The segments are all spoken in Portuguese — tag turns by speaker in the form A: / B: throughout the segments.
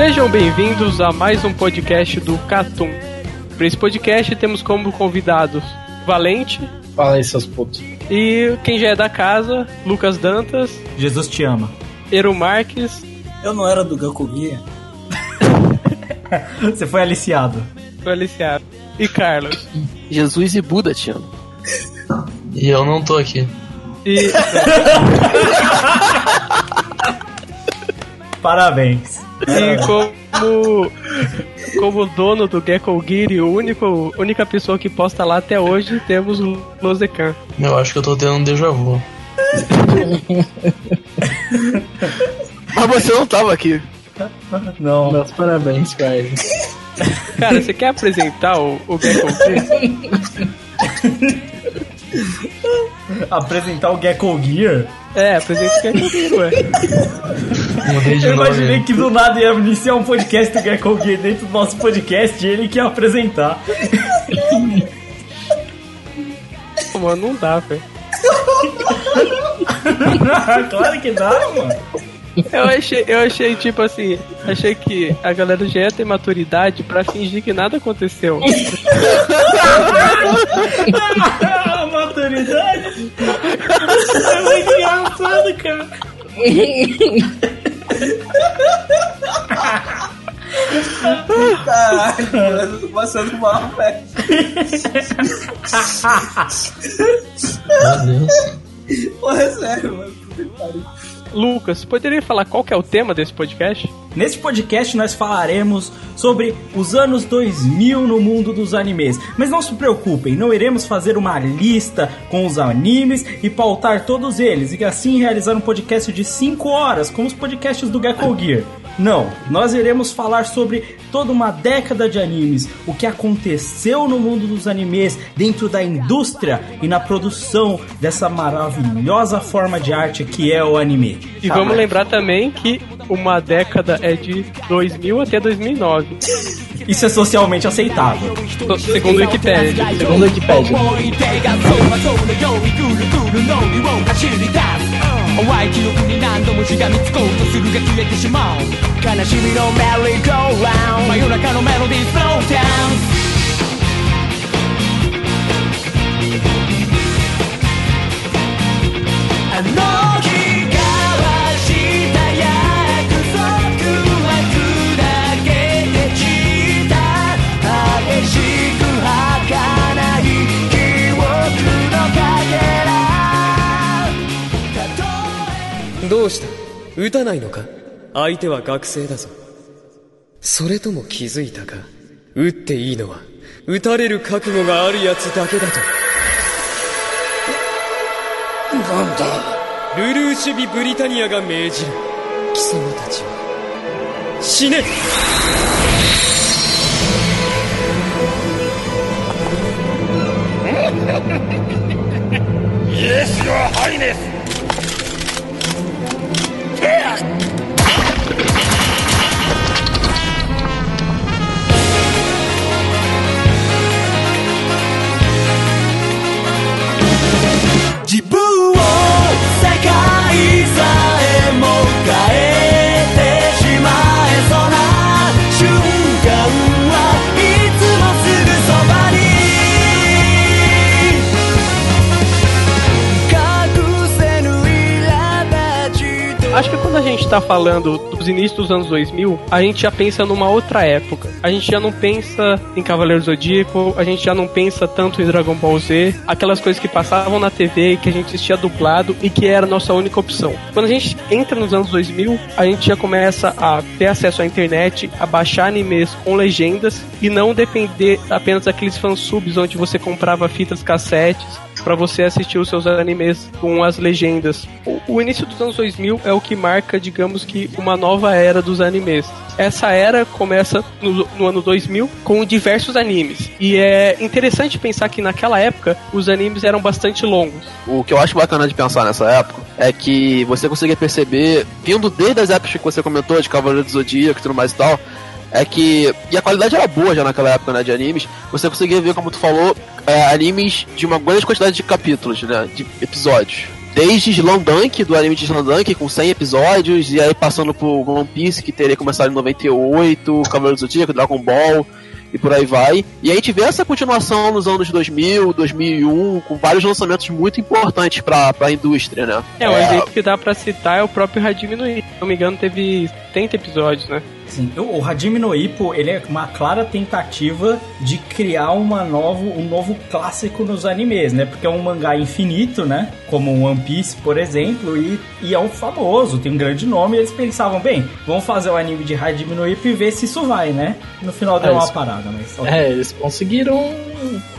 A: Sejam bem-vindos a mais um podcast do Catum. Para esse podcast temos como convidados Valente
B: Fala aí, seus putos.
A: e quem já é da casa, Lucas Dantas,
C: Jesus te ama.
A: Eru Marques,
D: Eu não era do Goku Guia.
C: Você foi aliciado.
A: Feliciano e Carlos.
E: Jesus e Buda te amam.
F: E eu não tô aqui.
A: E
C: Parabéns.
A: E como, como dono do Gecko Gear e o único, única pessoa que posta lá até hoje, temos o Lozecan.
F: Eu acho que eu tô tendo um déjà vu.
E: Mas você não tava aqui.
C: Não.
B: Meus parabéns ele.
A: Cara, você quer apresentar o, o Gecko Gear?
C: Apresentar o Gecko Gear.
A: É, apresenta o Gecko Gear, ué.
C: Eu imaginei que do nada ia iniciar um podcast do Gecko Gear dentro do nosso podcast e ele que ia apresentar.
A: Pô, Mano, não dá, velho.
C: claro que dá, mano.
A: Eu achei, eu achei, tipo assim, achei que a galera já ia ter maturidade pra fingir que nada aconteceu.
C: A maturidade. É muito engraçado, cara.
D: Caralho, mano, eu tô passando mal, velho.
F: Meu Deus.
D: Porra, é sério, mano. Puta que pariu.
A: Lucas, poderia falar qual é o tema desse podcast?
C: Neste podcast nós falaremos sobre os anos 2000 no mundo dos animes. Mas não se preocupem, não iremos fazer uma lista com os animes e pautar todos eles e assim realizar um podcast de 5 horas, como os podcasts do Gecko Gear. Não, nós iremos falar sobre toda uma década de animes, o que aconteceu no mundo dos animes, dentro da indústria e na produção dessa maravilhosa forma de arte que é o anime.
A: E vamos lembrar também que uma década é de 2000 até 2009,
C: Isso é socialmente aceitável.
A: segundo o Wikipedia.
B: Segundo a Wikipedia.
G: どうした？撃たないのか？相手は学生だぞ。それとも気づいたか？撃っていいのは？撃たれる覚悟があるやつだけだと。なんだ？ルルーシュビ・ブリタニアが命じる。貴様たちは？死ね！
H: 自分を de.
A: Acho que quando a gente tá falando dos inícios dos anos 2000, a gente já pensa numa outra época. A gente já não pensa em Cavaleiro Zodíaco, a gente já não pensa tanto em Dragon Ball Z, aquelas coisas que passavam na TV, que a gente assistia dublado e que era a nossa única opção. Quando a gente entra nos anos 2000, a gente já começa a ter acesso à internet, a baixar animes com legendas e não depender apenas daqueles fansubs onde você comprava fitas cassetes para você assistir os seus animes com as legendas. O, o, início dos anos 2000 é o que marca, digamos que, uma nova era dos animes. Essa era começa no, no, ano 2000 com diversos animes. E é interessante pensar que naquela época os animes eram bastante longos.
E: O que eu acho bacana de pensar nessa época é que você conseguia perceber, vindo desde as épocas que você comentou, de Cavaleiro do Zodíaco e tudo mais e tal, é que. E a qualidade era boa já naquela época, né? De animes. Você conseguia ver, como tu falou, é, animes de uma grande quantidade de capítulos, né? De episódios. Desde Slandunk, do anime de Slandunk, com 100 episódios, e aí passando por One Piece, que teria começado em 98, Cavaleiro do Zodíaco, Dragon Ball, e por aí vai. E a gente vê essa continuação nos anos 2000, 2001, com vários lançamentos muito importantes pra, pra indústria, né?
A: É, um exemplo que dá pra citar é o próprio Hajime no Ippo. Se não me engano, teve 70 episódios, né?
C: Sim, o Hajime no Ippo, ele é uma clara tentativa de criar uma novo, um novo clássico nos animes, né? Porque é um mangá infinito, né? Como One Piece, por exemplo, e, e é um famoso, tem um grande nome, e eles pensavam, bem, vamos fazer o anime de Hajime no Ippo e ver se isso vai, né? No final deu
B: É,
C: uma
B: eles-
C: parada, mas...
B: É, eles conseguiram.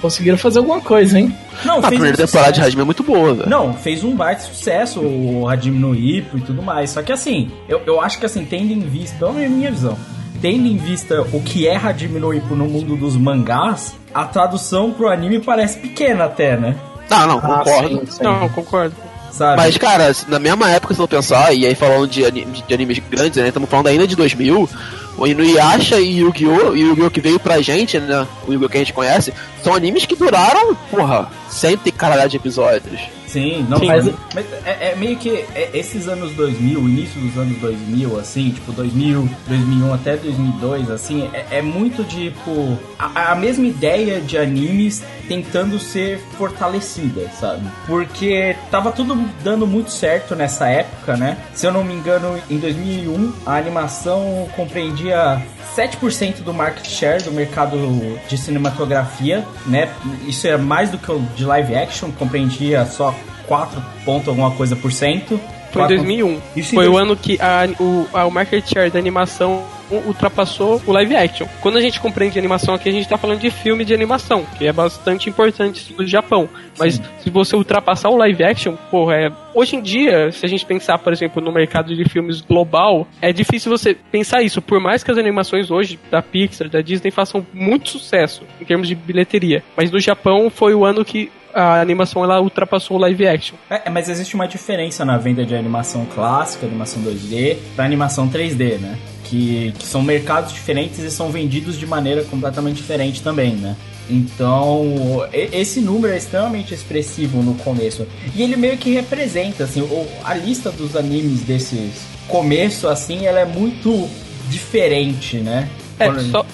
B: Conseguiram fazer alguma coisa, hein?
C: Não,
E: a
C: fez
E: primeira
C: um
E: temporada de. Hajime é muito boa, velho.
C: Não, fez um baita sucesso o Hajime no Ippo e tudo mais. Só que assim, eu, eu acho que assim, tendo em vista, pelo menos minha visão, tendo em vista o que é Hajime no Ippo no mundo dos mangás, a tradução pro anime parece pequena até, né?
E: Não, não,
B: Ah,
E: concordo.
B: sim, sim.
A: Não, concordo.
C: Sabe?
E: Mas, cara, na mesma época, se eu pensar, e aí falando de, ani- de animes grandes, né? Estamos falando ainda de 2000, o Inuyasha e Yu-Gi-Oh! e Yu-Gi-Oh! que veio pra gente, né? O Yu-Gi-Oh! que a gente conhece, são animes que duraram, porra, cento e caralho de episódios.
C: Sim, não,
A: Sim,
C: mas,
B: mas-
C: é, é meio que é, esses anos 2000, o início dos anos 2000, assim, tipo 2000, 2001 até 2002, assim, é, é muito tipo a, a mesma ideia de animes tentando ser fortalecida, sabe? Porque tava tudo dando muito certo nessa época, né? Se eu não me engano, em 2001 a animação compreendia 7% do market share do mercado de cinematografia, né? Isso é mais do que o de live action, compreendia só 4 ponto alguma coisa por cento.
A: Foi em
C: Quatro-
A: 2001.
C: Isso
A: Foi o ano que a, o, a- o market share da animação ultrapassou o live action. Quando a gente compreende animação aqui, a gente tá falando de filme de animação, que é bastante importante no Japão. Mas se você ultrapassar o live action, porra, é... hoje em dia, se a gente pensar, por exemplo, no mercado de filmes global, é difícil você pensar isso. Por mais que as animações hoje da Pixar, da Disney, façam muito sucesso em termos de bilheteria. Mas no Japão foi o ano que a animação ela ultrapassou o live action.
C: É, mas existe uma diferença na venda de animação clássica, animação 2D, para animação 3D, né? Que, que são mercados diferentes e são vendidos de maneira completamente diferente também, né? Então, esse número é extremamente expressivo no começo. E ele meio que representa, assim, a lista dos animes desses começo, assim, ela é muito diferente, né?
A: É,
C: Quando-
A: só,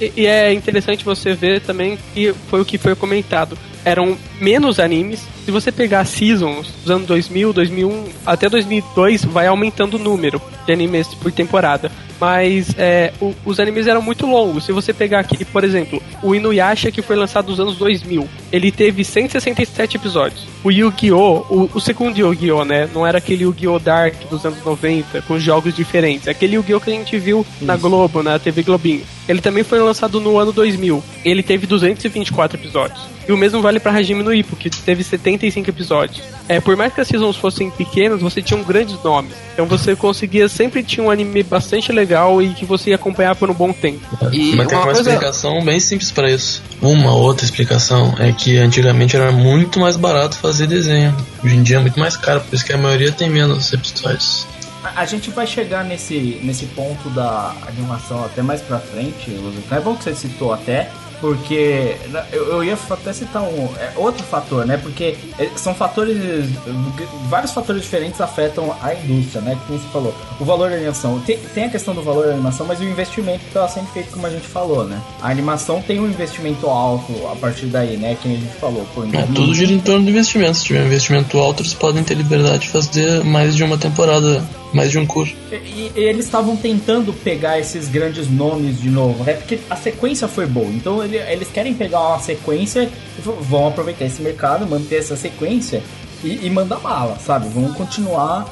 A: e, e é interessante você ver também que foi o que foi comentado. Eram menos animes. Se você pegar seasons dos anos 2000, 2001 até 2002, vai aumentando o número de animes por temporada. Mas é, o- os animes eram muito longos. Se você pegar aqui, por exemplo, o Inuyasha, que foi lançado nos anos 2000, ele teve 167 episódios. O Yu-Gi-Oh!, o, o segundo Yu-Gi-Oh!, né? Não era aquele Yu-Gi-Oh! Dark dos anos 90, com jogos diferentes. Aquele Yu-Gi-Oh! que a gente viu na Globo, na TV Globinho. Ele também foi lançado no ano 2000. Ele teve 224 episódios. E o mesmo vale pra Hajime no Ippo, que teve 75 episódios. É, por mais que as seasons fossem pequenas, você tinha um grandes nomes. Então você conseguia, sempre tinha um anime bastante legal e que você ia acompanhar por um bom tempo.
E: E
F: Mas tem
E: uma
F: uma
E: coisa.
F: explicação bem simples pra isso. Uma outra explicação é que antigamente era muito mais barato fazer desenho. Hoje em dia é muito mais caro, por isso que a maioria tem menos episódios.
C: A, gente vai chegar nesse, nesse ponto da animação até mais pra frente. É bom que você citou até, porque eu, ia até citar um é, outro fator, né? Porque é, são fatores. Vários fatores diferentes afetam a indústria, né? Que nem você falou. O valor da animação. Tem, tem a questão do valor da animação, mas o investimento que estava sendo feito, como a gente falou, né? A animação tem um investimento alto a partir daí, né? Que a gente falou. Em
F: É,
C: 2000,
F: tudo gira em torno do investimento. Se tiver um investimento alto, eles podem ter liberdade de fazer mais de uma temporada mais de um curso.
C: E, e eles estavam tentando pegar esses grandes nomes de novo, né? Porque a sequência foi boa. Então ele- eles querem pegar uma sequência e vão aproveitar esse mercado, manter essa sequência e, e mandar bala, sabe? Vão continuar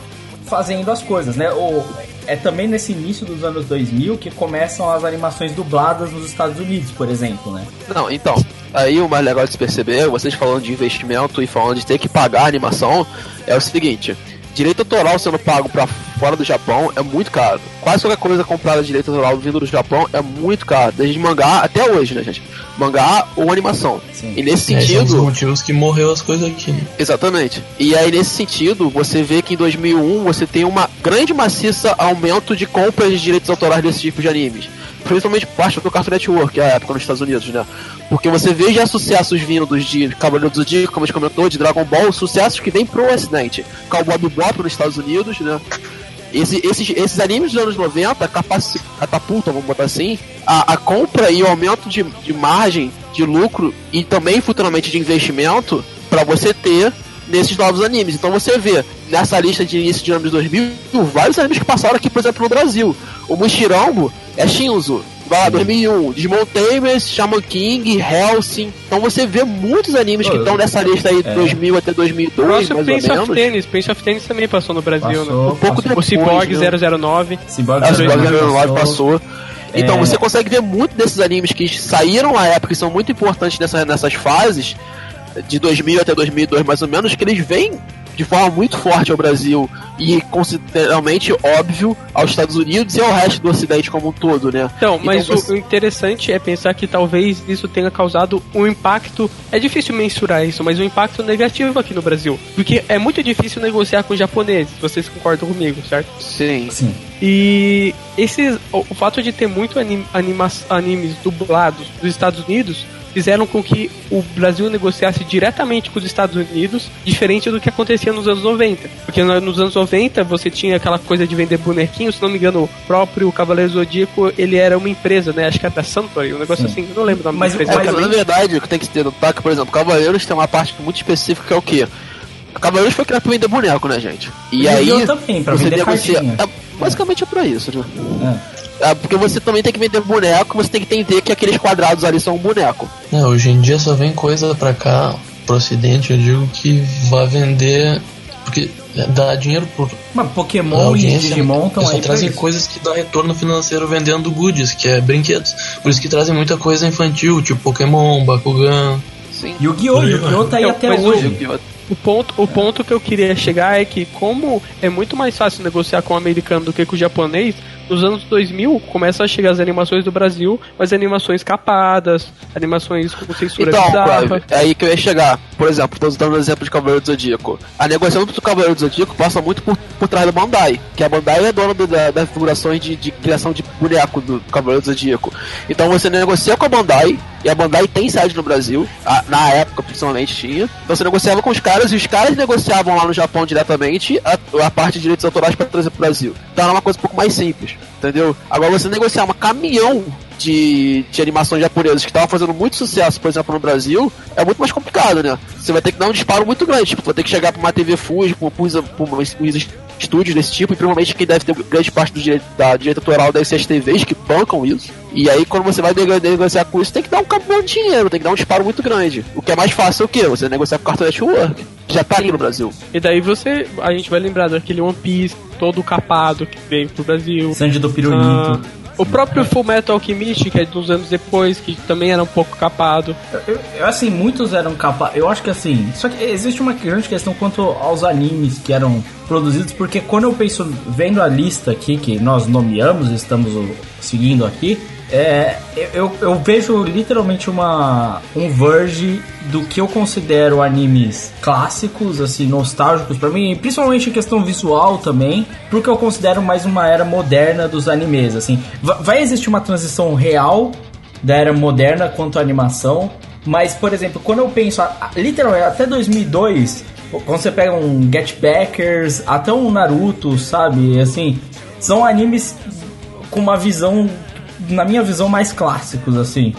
C: fazendo as coisas, né? O, é também nesse início dos anos 2000 que começam as animações dubladas nos Estados Unidos, por exemplo, né?
E: Não, então, aí o mais legal de se perceber, vocês falando de investimento e falando de ter que pagar a animação, é o seguinte: direito autoral sendo pago pra fora do Japão é muito caro. Quase qualquer coisa comprada de direito autoral vindo do Japão é muito caro. Desde mangá até hoje, né, gente? Mangá ou animação. E nesse
F: Esse é um dos
E: sentido.
F: motivos que morreu as coisas aqui. Né?
E: Exatamente. E aí, nesse sentido, você vê que em 2001 você tem uma grande maciça aumento de compras de direitos autorais desse tipo de animes. Principalmente parte do Cartoon Network, a época nos Estados Unidos, né? Porque você vê já sucessos vindos de Cavaleiro do Zodíaco, como a gente comentou, de Dragon Ball, sucessos que vêm pro ocidente. Cowboy Bebop nos Estados Unidos, né? Esse- esses, esses animes dos anos 90 capaci- catapultam, vamos botar assim, a, a compra e o aumento de, de margem, de lucro e também futuramente de investimento para você ter nesses novos animes. Então você vê nessa lista de início de anos 2000 vários animes que passaram aqui, por exemplo, no Brasil. O Mushirambo é Shinzo. Vai lá, 2001, Digimon Tamers, Shaman King, Helsing. Então você vê muitos animes que estão nessa lista aí,
A: é.
E: 2000 até 2002,
A: Nossa,
E: mais
A: Prince
E: ou
A: of
E: menos.
A: Tennis. Prince of Tennis também passou no Brasil,
C: Passou,
A: né?
E: Um pouco
A: o
E: depois,
A: Cyborg
E: né?
A: 009.
C: Cyborg
E: Ah, Cyborg
C: 009
E: 009 passou. Então
C: É.
E: você consegue ver muito desses animes que saíram à época e são muito importantes nessa, nessas fases, de 2000 até 2002 mais ou menos, que eles vêm de forma muito forte ao Brasil e consideravelmente óbvio aos Estados Unidos e ao resto do Ocidente como um todo, né?
A: Então, mas
E: você-
A: o, o interessante é pensar que talvez isso tenha causado um impacto. É difícil mensurar isso, mas um impacto negativo aqui no Brasil. Porque é muito difícil negociar com japoneses, vocês concordam comigo, certo?
E: Sim.
C: Sim.
A: E esses, o, o fato de ter muito anim, anima, animes dublados dos Estados Unidos fizeram com que o Brasil negociasse diretamente com os Estados Unidos, diferente do que acontecia nos anos 90. Porque no- nos anos 90 você tinha aquela coisa de vender bonequinho, se não me engano, o próprio Cavaleiro Zodíaco ele era uma empresa, né? Acho que era da Santoy, um negócio
E: Sim.
A: assim, não lembro o nome
E: Mas,
A: da empresa.
E: mas na verdade, o que tem que ter no taco, por exemplo, Cavaleiros tem uma parte muito específica que é o quê? Cavaleiros foi criado pra vender boneco, né, gente? E,
C: E
E: aí.
C: Também, pra
E: você
C: vender
E: negocia.
C: cartinha.
E: É, basicamente é pra isso, né? É, porque você também tem que vender boneco, você tem que entender que aqueles quadrados ali são um boneco.
F: É, hoje em dia só vem coisa pra cá, pro ocidente, eu digo que vai vender. Porque dá dinheiro por.
C: Mas Pokémon e
F: audiência,
C: Digimon estão aí pra
F: trazem
C: isso.
F: coisas que dão retorno financeiro vendendo goodies, que é brinquedos. Por isso que trazem muita coisa infantil, tipo Pokémon, Bakugan.
E: Sim.
C: Yu-Gi-Oh! Yu-Gi-Oh! tá aí
A: Então,
C: até hoje.
A: O ponto, o ponto que eu queria chegar é que, como é muito mais fácil negociar com o americano do que com o japonês, nos anos 2000 começam a chegar as animações do Brasil, mas animações capadas, animações com censura
E: Então,
A: bizarra.
E: Clive, é aí que eu ia chegar. Por exemplo, tô dando o exemplo de Cavaleiro do Zodíaco. A negociação do Cavaleiro do Zodíaco passa muito por, por trás da Bandai, que a Bandai é dona do- da, das figurações de, de criação de boneco do Cavaleiro do Zodíaco. Então você negocia com a Bandai, e a Bandai tem sede no Brasil, a- na época principalmente tinha. Então você negociava com os caras, e os caras negociavam lá no Japão diretamente a, a parte de direitos autorais para trazer pro Brasil. Então era uma coisa um pouco mais simples, entendeu? Agora você negociar uma caminhão de, de animações japonesas que estavam fazendo muito sucesso, por exemplo, no Brasil, é muito mais complicado, né? Você vai ter que dar um disparo muito grande, tipo, vai ter que chegar pra uma TV Fuji, pra, pra uns estúdios desse tipo, e provavelmente quem deve ter grande parte do direito, da direito autoral deve ser as TVs que bancam isso. E aí, quando você vai nego- negociar com isso, tem que dar um caminhão de dinheiro, tem que dar um disparo muito grande. O que é mais fácil é o quê? Você negociar com o Cartoon Network, que já tá aqui no Brasil.
A: E daí você, a gente vai lembrar daquele One Piece todo capado que veio pro Brasil.
C: Sandy do Pirulito.
A: Ah, o próprio Full Metal Alchemist, que é uns anos depois, que também era um pouco capado.
C: Eu, eu, assim, muitos eram capazes. Eu acho que assim. Só que existe uma grande questão quanto aos animes que eram produzidos, porque quando eu penso, vendo a lista aqui que nós nomeamos, estamos seguindo aqui, é, eu, eu vejo literalmente uma um verge do que eu considero animes clássicos, assim, nostálgicos pra mim, principalmente em questão visual também, porque eu considero mais uma era moderna dos animes, assim. Va- Vai existir uma transição real da era moderna quanto à animação. Mas, por exemplo, quando eu penso, literalmente, até 2002, quando você pega um Get Backers, até um Naruto, sabe? Assim, são animes com uma visão, na minha visão, mais clássicos, assim.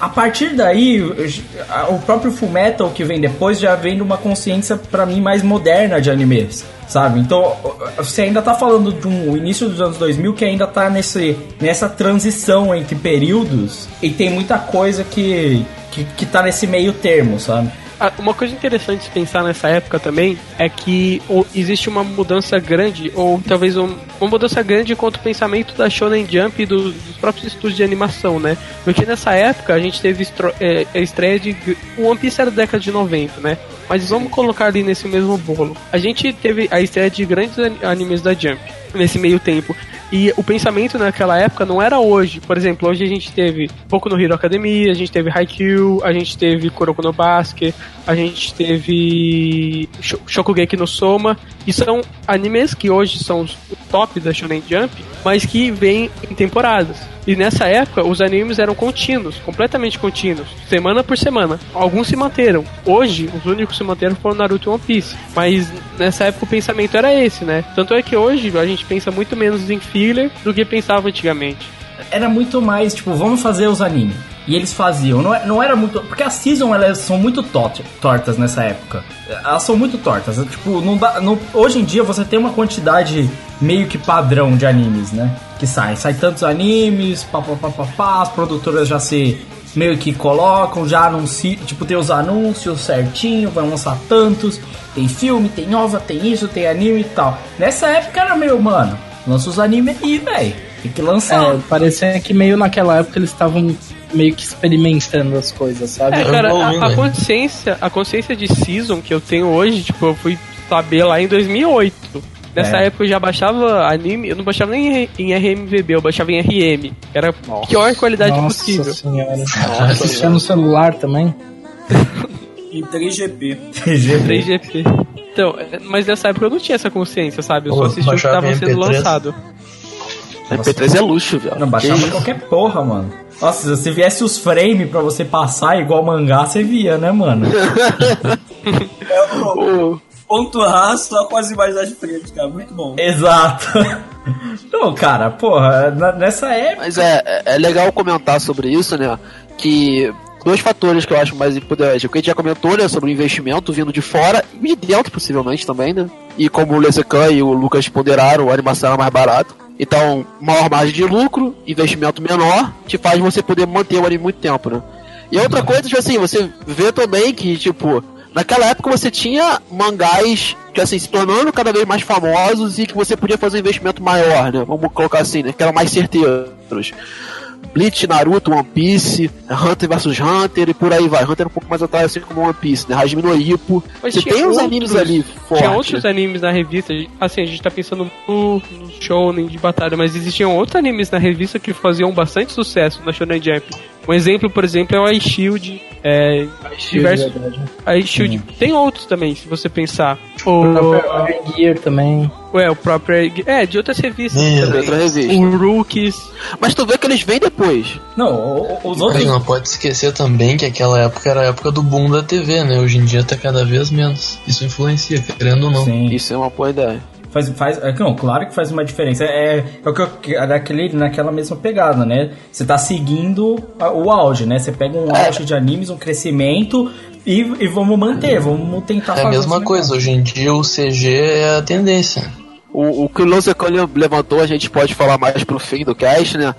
C: A partir daí, o próprio Fullmetal que vem depois já vem de uma consciência pra mim mais moderna de animes, sabe? Então, você ainda tá falando de um início dos anos 2000 que ainda tá nesse, nessa transição entre períodos e tem muita coisa que, que, que tá nesse meio termo, sabe?
A: Ah, Uma coisa interessante de pensar nessa época também é que existe uma mudança grande, ou talvez um- uma mudança grande quanto ao pensamento da Shonen Jump e do- dos próprios estúdios de animação, né? Porque nessa época a gente teve estro- é, a estreia de. One Piece era da década de 90, né? Mas vamos colocar ali nesse mesmo bolo. A gente teve a estreia de grandes an- animes da Jump nesse meio tempo. E o pensamento naquela época não era hoje. Por exemplo, hoje a gente teve Pouco no Hero Academia, a gente teve Haikyuu, a gente teve Kuroko no Basket, a gente teve Sho- Shokugeki no Soma, e são animes que hoje são os top da Shonen Jump, mas que vêm em temporadas. E nessa época os animes eram contínuos, completamente contínuos, semana por semana. Alguns se manteram. Hoje, os únicos que se manteram foram Naruto e One Piece. Mas nessa época o pensamento era esse, né? Tanto é que hoje a gente pensa muito menos em filler do que pensava antigamente.
C: Era muito mais, tipo, vamos fazer os animes. E eles faziam, não, é- não era muito. Porque as season elas são muito tot- tortas nessa época. Elas são muito tortas. Tipo, não dá. não- hoje em dia você tem uma quantidade meio que padrão de animes, né? Que saem. Sai tantos animes, pá, pá, pá, pá, pá, as produtoras já se meio que colocam, já anunciam. Tipo, tem os anúncios certinho, vai lançar tantos. Tem filme, tem nova, tem isso, tem anime e tal. Nessa época era meio, mano, lança os animes aí, velho. Tem que lançar.
B: É, parecia que meio naquela época eles estavam meio que experimentando as coisas, sabe?
A: É, cara, a, a consciência, a consciência de season que eu tenho hoje, tipo, eu fui saber lá em 2008. Nessa
B: É.
A: época eu já baixava anime, eu não baixava nem em RMVB, eu baixava em RM. Era a pior qualidade
B: Nossa
A: possível.
B: senhora. Assistia no celular também?
D: Em 3GP.
A: 3GP. Então, é, mas nessa época eu não tinha essa consciência, sabe? Eu só assistia o que estava sendo
F: MP3.
A: lançado.
E: MP3 é luxo, velho.
C: Não, baixava
E: Que
C: qualquer porra, mano. Nossa, se viesse os frames pra você passar igual mangá, você via, né, mano?
D: É o ponto A só com as imagens de frente, cara. Muito bom.
C: Exato. Não, cara, porra, na- nessa época.
E: Mas é, é- é legal comentar sobre isso, né? Que dois fatores que eu acho mais importantes. O que a gente já comentou, né? Sobre o investimento vindo de fora e de dentro, possivelmente, também, né? E como o Lezecan e o Lucas ponderaram, a animação era mais barato. Então, maior margem de lucro, investimento menor, te faz você poder manter o anime muito tempo, né? E outra coisa, tipo assim, você vê também que, tipo, naquela época você tinha mangás que, assim, se tornando cada vez mais famosos e que você podia fazer um investimento maior, né? Vamos colocar assim, né? Que eram mais certeiros. Bleach, Naruto, One Piece, Hunter vs Hunter e por aí vai. Hunter é um pouco mais atrás, assim como One Piece, né? Hajime no Ippo.
A: Mas
E: Você
A: tinha
E: tem uns
A: outros-
E: animes ali
A: Tinha
E: fortes.
A: outros
E: né?
A: animes na revista, assim, a gente tá pensando no, no shonen de batalha, mas existiam outros animes na revista que faziam bastante sucesso na Shonen Jump. Um exemplo, por exemplo, é o iShield, é, diversos...
B: verdade.
A: iShield. Tem outros também, se você pensar.
B: O
A: O,
B: Gear também.
A: Ué, o próprio... É, de outras revistas
F: É,
A: também.
E: outra revista.
A: O Rookies...
E: Mas tu vê que eles vêm depois.
C: Não, os outros.
F: não pode esquecer também que aquela época era a época do boom da TV, né? Hoje em dia tá cada vez menos. Isso influencia, querendo ou não.
C: Sim.
E: Isso é uma boa ideia.
C: Faz, faz, é, não, claro que faz uma diferença. É, é o que eu, é daquele, naquela mesma pegada, né? Você tá seguindo a- o auge, né? Você pega um
E: É.
C: auge de animes, um crescimento e, e vamos manter, vamos tentar
F: É
C: fazer
F: a mesma coisa, hoje em dia o CG é a tendência.
E: O, o que o Losecan levantou, a gente pode falar mais pro fim do cast, né?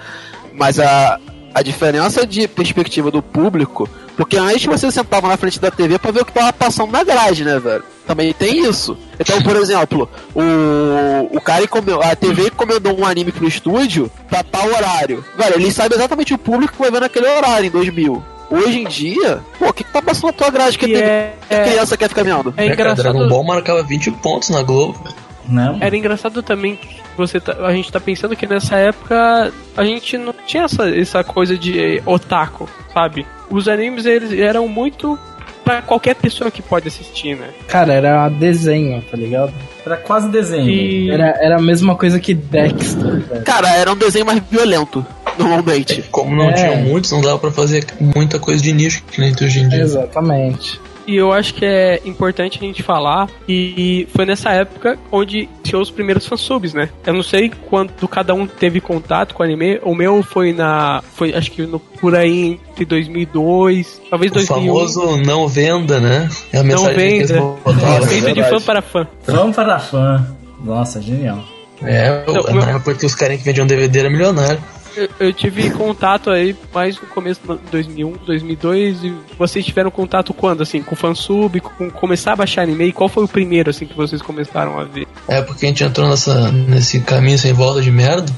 E: Mas a, a diferença de perspectiva do público, porque antes você sentava na frente da TV pra ver o que tava passando na grade, né, velho? Também tem isso. Então, por exemplo, o, o cara encomendou, a TV encomendou um anime pro estúdio pra tal horário. Velho, ele sabe exatamente o público que vai ver naquele horário, em 2000. Hoje em dia, pô, o que, que tá passando na tua grade que
A: é-
E: que criança quer ficar vendo?
A: É
F: É, cara, Dragon
A: engraçado...
F: Ball marcava 20 pontos na Globo.
C: Não?
A: Era engraçado também que você tá- a gente tá pensando que nessa época a gente não tinha essa, essa coisa de otaku, sabe? Os animes eles eram muito pra qualquer pessoa que pode assistir, né?
B: Cara, era desenho, tá ligado?
C: Era quase desenho.
A: E
B: Era, era a mesma coisa que Dexter, velho.
E: Cara, era um desenho mais violento, normalmente.
F: Como não
B: É.
F: tinha muitos, não dava pra fazer muita coisa de nicho que nem tem hoje em dia.
B: Exatamente.
A: E eu acho que é importante a gente falar e foi nessa época onde tinha os primeiros fansubs, né? Eu não sei quando cada um teve contato com o anime. O meu foi na. Foi acho que no, por aí entre 2002, talvez
F: O
A: 2001.
F: famoso não venda, né? É a
A: Não
F: mensagem que eles
A: venda.
F: botaram.
A: É feito de fã para fã.
C: Vamos para fã. Nossa, genial.
F: É,
A: Então,
F: na
A: meu-
F: época que os caras que vendiam DVD era milionário.
A: Eu, eu tive contato aí mais no começo de 2001, 2002 e vocês tiveram contato quando, assim, com fansub, com começar a baixar anime? E qual foi o primeiro, assim, que vocês começaram a ver?
F: É porque a gente entrou nessa, nesse caminho sem volta de merda.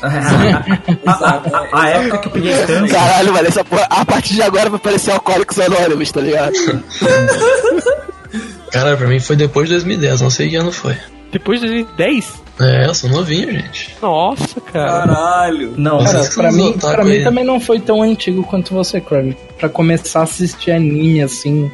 C: a, a- a época que eu peguei câncer.
E: Caralho, velho, essa porra, a partir de agora vai parecer Alcoólicos Anônimos, tá ligado?
F: Cara, pra mim foi depois de 2010, não sei que ano foi.
A: Depois de 2010?
F: É, eu sou novinho, gente.
A: Nossa, cara.
D: Caralho.
C: Não,
B: Cara, pra mim, pra mim também não foi tão antigo quanto você, Crowley. Pra começar a assistir anime, assim,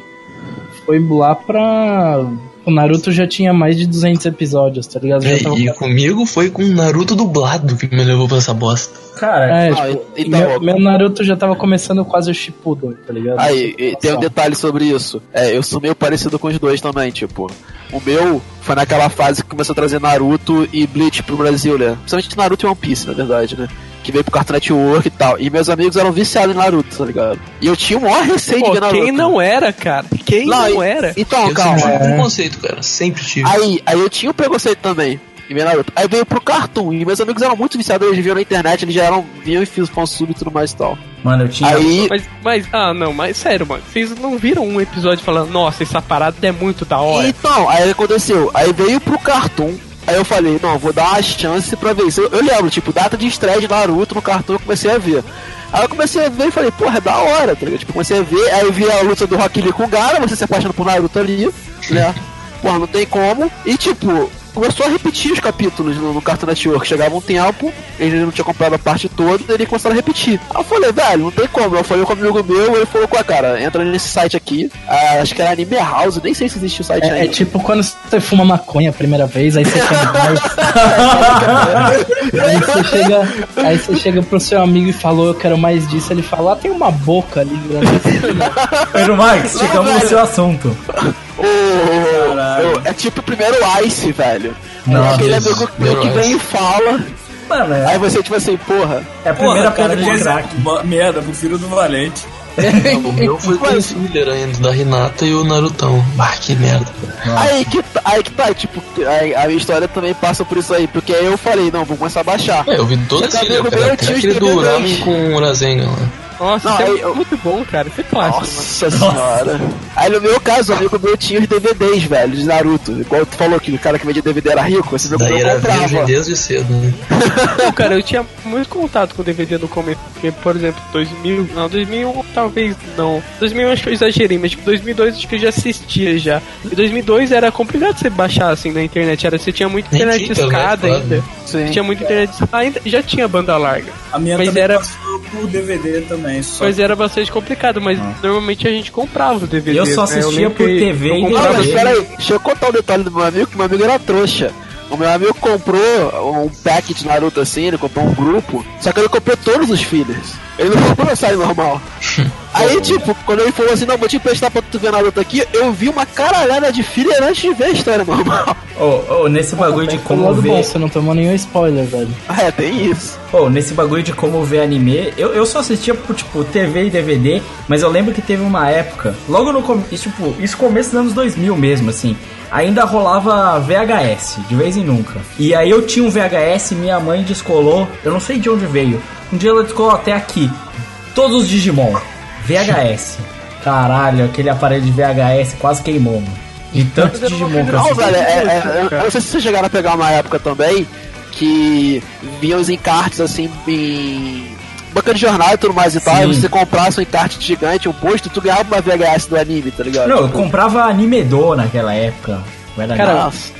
B: foi lá pra... O Naruto já tinha mais de 200 episódios, tá ligado? Já
F: É,
B: tava-
F: e comigo foi com Naruto dublado que me levou pra essa bosta.
C: cara,
B: É,
E: Ah,
B: tipo,
E: então,
B: meu, meu Naruto já tava começando quase o Shippuden, tá ligado?
E: Aí, e tem um detalhe sobre isso. É, eu sou meio parecido com os dois também, tipo. O meu foi naquela fase que começou a trazer Naruto e Bleach pro Brasil, né? Principalmente Naruto e One Piece, na verdade, né? Que veio pro Cartoon Network e tal. E meus amigos eram viciados em Naruto, tá ligado? E eu tinha o maior receio de
A: Pô,
E: ver Naruto.
A: quem não era, cara? Quem
E: Não,
A: não,
E: e-
A: era?
E: Então,
F: eu
E: calma.
F: sempre tive preconceito, cara. Sempre tive.
E: Aí, aí eu tinha o preconceito também. Em ver Naruto. Aí veio pro Cartoon. E meus amigos eram muito viciados, eles viam na internet, eles já eram, viam e fiz fansub e tudo mais e tal.
C: mano, eu tinha.
E: Aí,
A: Mas, mas, ah, não, mas sério, mano. Vocês não viram um episódio falando, nossa, essa parada é muito da hora.
E: Então, aí aconteceu. Aí veio pro Cartoon. Aí eu falei, não, vou dar uma chance pra ver isso. Eu, eu lembro, tipo, data de estreia de Naruto no Cartoon, eu comecei a ver. Aí eu comecei a ver e falei, porra, é da hora, tá ligado? Tipo, comecei a ver, aí eu vi a luta do Rock Lee com o Gara, você se apaixona por Naruto ali, né? Porra, não tem como. E tipo, começou a repetir os capítulos no, no Cartoon Network. Chegava um tempo, ele não tinha comprado a parte toda, e ele começou a repetir. Aí eu falei, velho, não tem como. Eu falei com um amigo meu, ele falou, com a cara, entra nesse site aqui, ah, acho que era Anime House, nem sei se existe o site
B: É, é
E: ainda.
B: tipo quando você fuma maconha a primeira vez, aí você quer mais. aí você chega, aí você chega pro seu amigo e falou, eu quero mais disso, ele fala, ah, tem uma boca ali grande.
C: Pedro Marques, chegamos no seu assunto.
E: Ô, ô, é tipo o primeiro Ice, velho.
C: Não,
E: é aquele amigo meu que vem e fala,
C: Mano,
E: aí
C: é,
E: você tipo assim, porra.
C: é a primeira
D: Porra, cara,
C: de
D: mas-
C: crack.
D: Merda, prefiro do Valente.
F: O meu foi com o filler ainda, da Hinata e o Narutão. Ah, que merda.
E: Aí que, tá- aí que tá, tipo, aí a minha história também passa por isso aí, porque aí eu falei, não, vou começar a baixar.
F: É, eu vi todo esse
E: amigo
F: cara. aquele do. Ramen com o Urasengan lá.
A: Nossa,
E: Não,
A: isso é
E: aí eu-
A: muito bom, cara. Isso é clássico, mano.
E: Nossa senhora. Aí no meu caso, o amigo meu tinha os DVDs, velho, de Naruto. Igual tu falou que o cara que vendia DVD era rico, esse meu
F: Daí
E: meu
F: era
E: comprava.
F: virgem desde cedo, né?
A: Não, cara, eu tinha muito contato com DVD no começo. Porque, por exemplo, 2000. Não, 2001 talvez não. 2001 acho que eu exagerei, mas tipo, 2002 acho que eu já assistia já. E 2002 era complicado você baixar assim na internet. Era, você tinha muita internet
F: tinha
A: escada ainda.
E: Sim.
A: Tinha muita internet ainda Já tinha banda larga.
D: A minha
A: Mas
D: também
A: era-
D: passou por DVD também. Só
A: Mas era bastante complicado, mas normalmente a gente comprava os DVDs.
C: Eu só
A: né?
C: assistia
A: lembro
C: por TV
A: eu
C: e
A: comprava
C: DVD.
E: peraí, deixa eu contar o detalhe do meu amigo, que meu amigo era trouxa. O meu amigo comprou um pack de Naruto assim, ele comprou um grupo, só que ele comprou todos os fillers. Ele não a série normal. Aí, tipo, quando ele falou assim, não, vou te emprestar pra tu ver Naruto aqui, eu vi uma caralhada de filler antes de ver a história normal.
C: Ô, ô, nesse bagulho de
B: Pelo
C: como
B: lado bom,
C: ver.
B: você não tomou nenhum spoiler, velho.
E: Ah, é, tem isso.
C: Pô, nesse bagulho de como ver anime, eu, eu só assistia por, tipo, TV e DVD, mas eu lembro que teve uma época, logo no começo, tipo, isso começo dos anos 2000 mesmo, assim, ainda rolava VHS, de vez em nunca. E aí eu tinha um VHS, minha mãe descolou, eu não sei de onde veio, um dia ela descolou até aqui, todos os Digimon, VHS. Caralho, aquele aparelho de VHS quase queimou, mano. De tanto Digimon que
E: Não, velho, é, é, eu não sei se vocês chegaram a pegar uma época também que vinham os encartes assim em banca de jornal e tudo mais e tal, e você comprasse um encarte gigante, um posto, tu ganhava uma VHS do anime, tá ligado?
C: Não, eu
E: Tipo,
C: comprava Animedor naquela época.
B: Cara,
E: Nossa.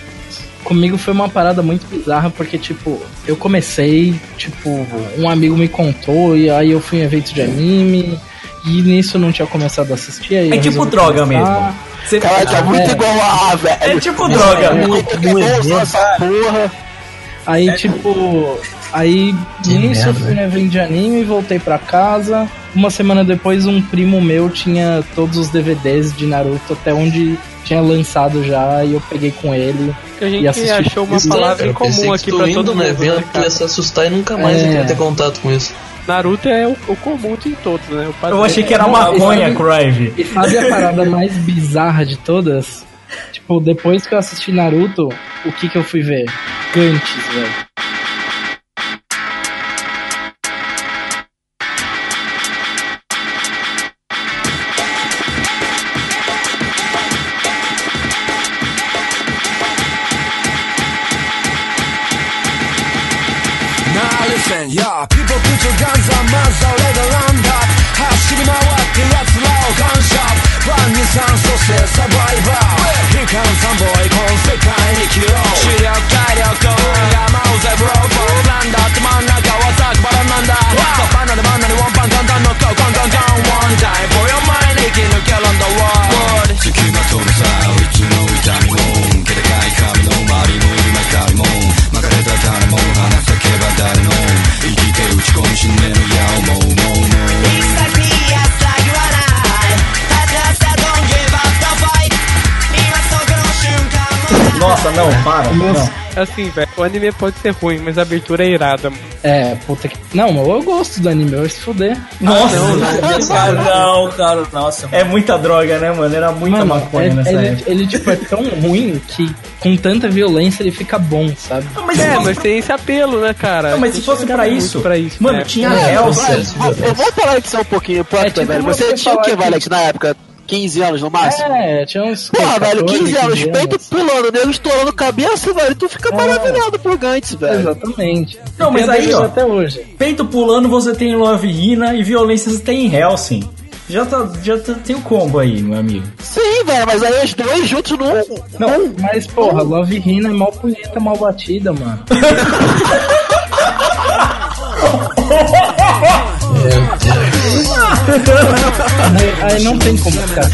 B: Comigo foi uma parada muito bizarra, porque, tipo, eu comecei, tipo, um amigo me contou, e aí eu fui em evento de anime, e nisso eu não tinha começado a assistir. Aí
C: É tipo droga
B: começar.
C: mesmo. Você
E: Caralho, tá muito
B: É.
E: igual a, velho.
C: É tipo droga.
E: Muito igual essa porra.
B: Aí, tipo, Aí
F: Que
B: nisso eu fui no evento de anime, voltei pra casa. Uma semana depois, um primo meu tinha todos os DVDs de Naruto até onde tinha lançado já e eu peguei com ele.
A: Que a gente
B: E
A: achou uma
F: Isso,
A: palavra
F: cara,
A: em comum aqui pra
F: indo
A: todo
F: no
A: mundo.
F: evento,
A: né, cara?
F: ia se assustar e nunca mais
B: É.
F: ter contato com isso.
A: Naruto é o, o comum de todos, né?
C: Eu achei que era
B: Não,
C: maconha, Crive.
B: E sabe a parada mais bizarra de todas? Tipo, depois que eu assisti Naruto, o que que eu fui ver? Gantz, velho.
A: Assim, velho, o anime pode ser ruim, mas a abertura é irada. mano.
B: É, puta que. Não, mas eu gosto do anime, eu vou se fuder.
C: Nossa,
D: Cara, não, cara, nossa.
C: é muita droga, né, mano? Era muita
B: Mano,
C: maconha
B: é-
C: nessa
B: ele,
C: época.
B: ele, tipo, é tão ruim que com tanta violência ele fica bom, sabe?
C: Não, mas,
A: É, mas tem esse apelo, né, cara?
C: não, mas se fosse pra isso,
A: pra isso
C: mano,
A: né?
C: tinha
F: É,
C: Hellsing.
E: Eu vou falar disso um pouquinho, pô,
B: É tipo
E: velho. Você
B: você
E: tinha o que- Valete, na época? 15 anos no máximo?
B: É, tinha uns.
E: Porra, velho,
B: 14,
E: 15 anos,
B: 15
E: peito pulando, nego estourando cabeça, velho. Tu fica maravilhado por Gantz, velho.
B: Exatamente.
C: Não, mas aí, ó.
B: Até hoje.
C: Peito pulando você tem Love Hina e violência você tem Hellsing. Já, tá, já tá- tem o combo aí, meu amigo.
E: Sim, velho, mas aí os dois juntos não.
B: Não, mas porra, Love Hina é mal punheta, mal batida, mano. aí, não tem como ficar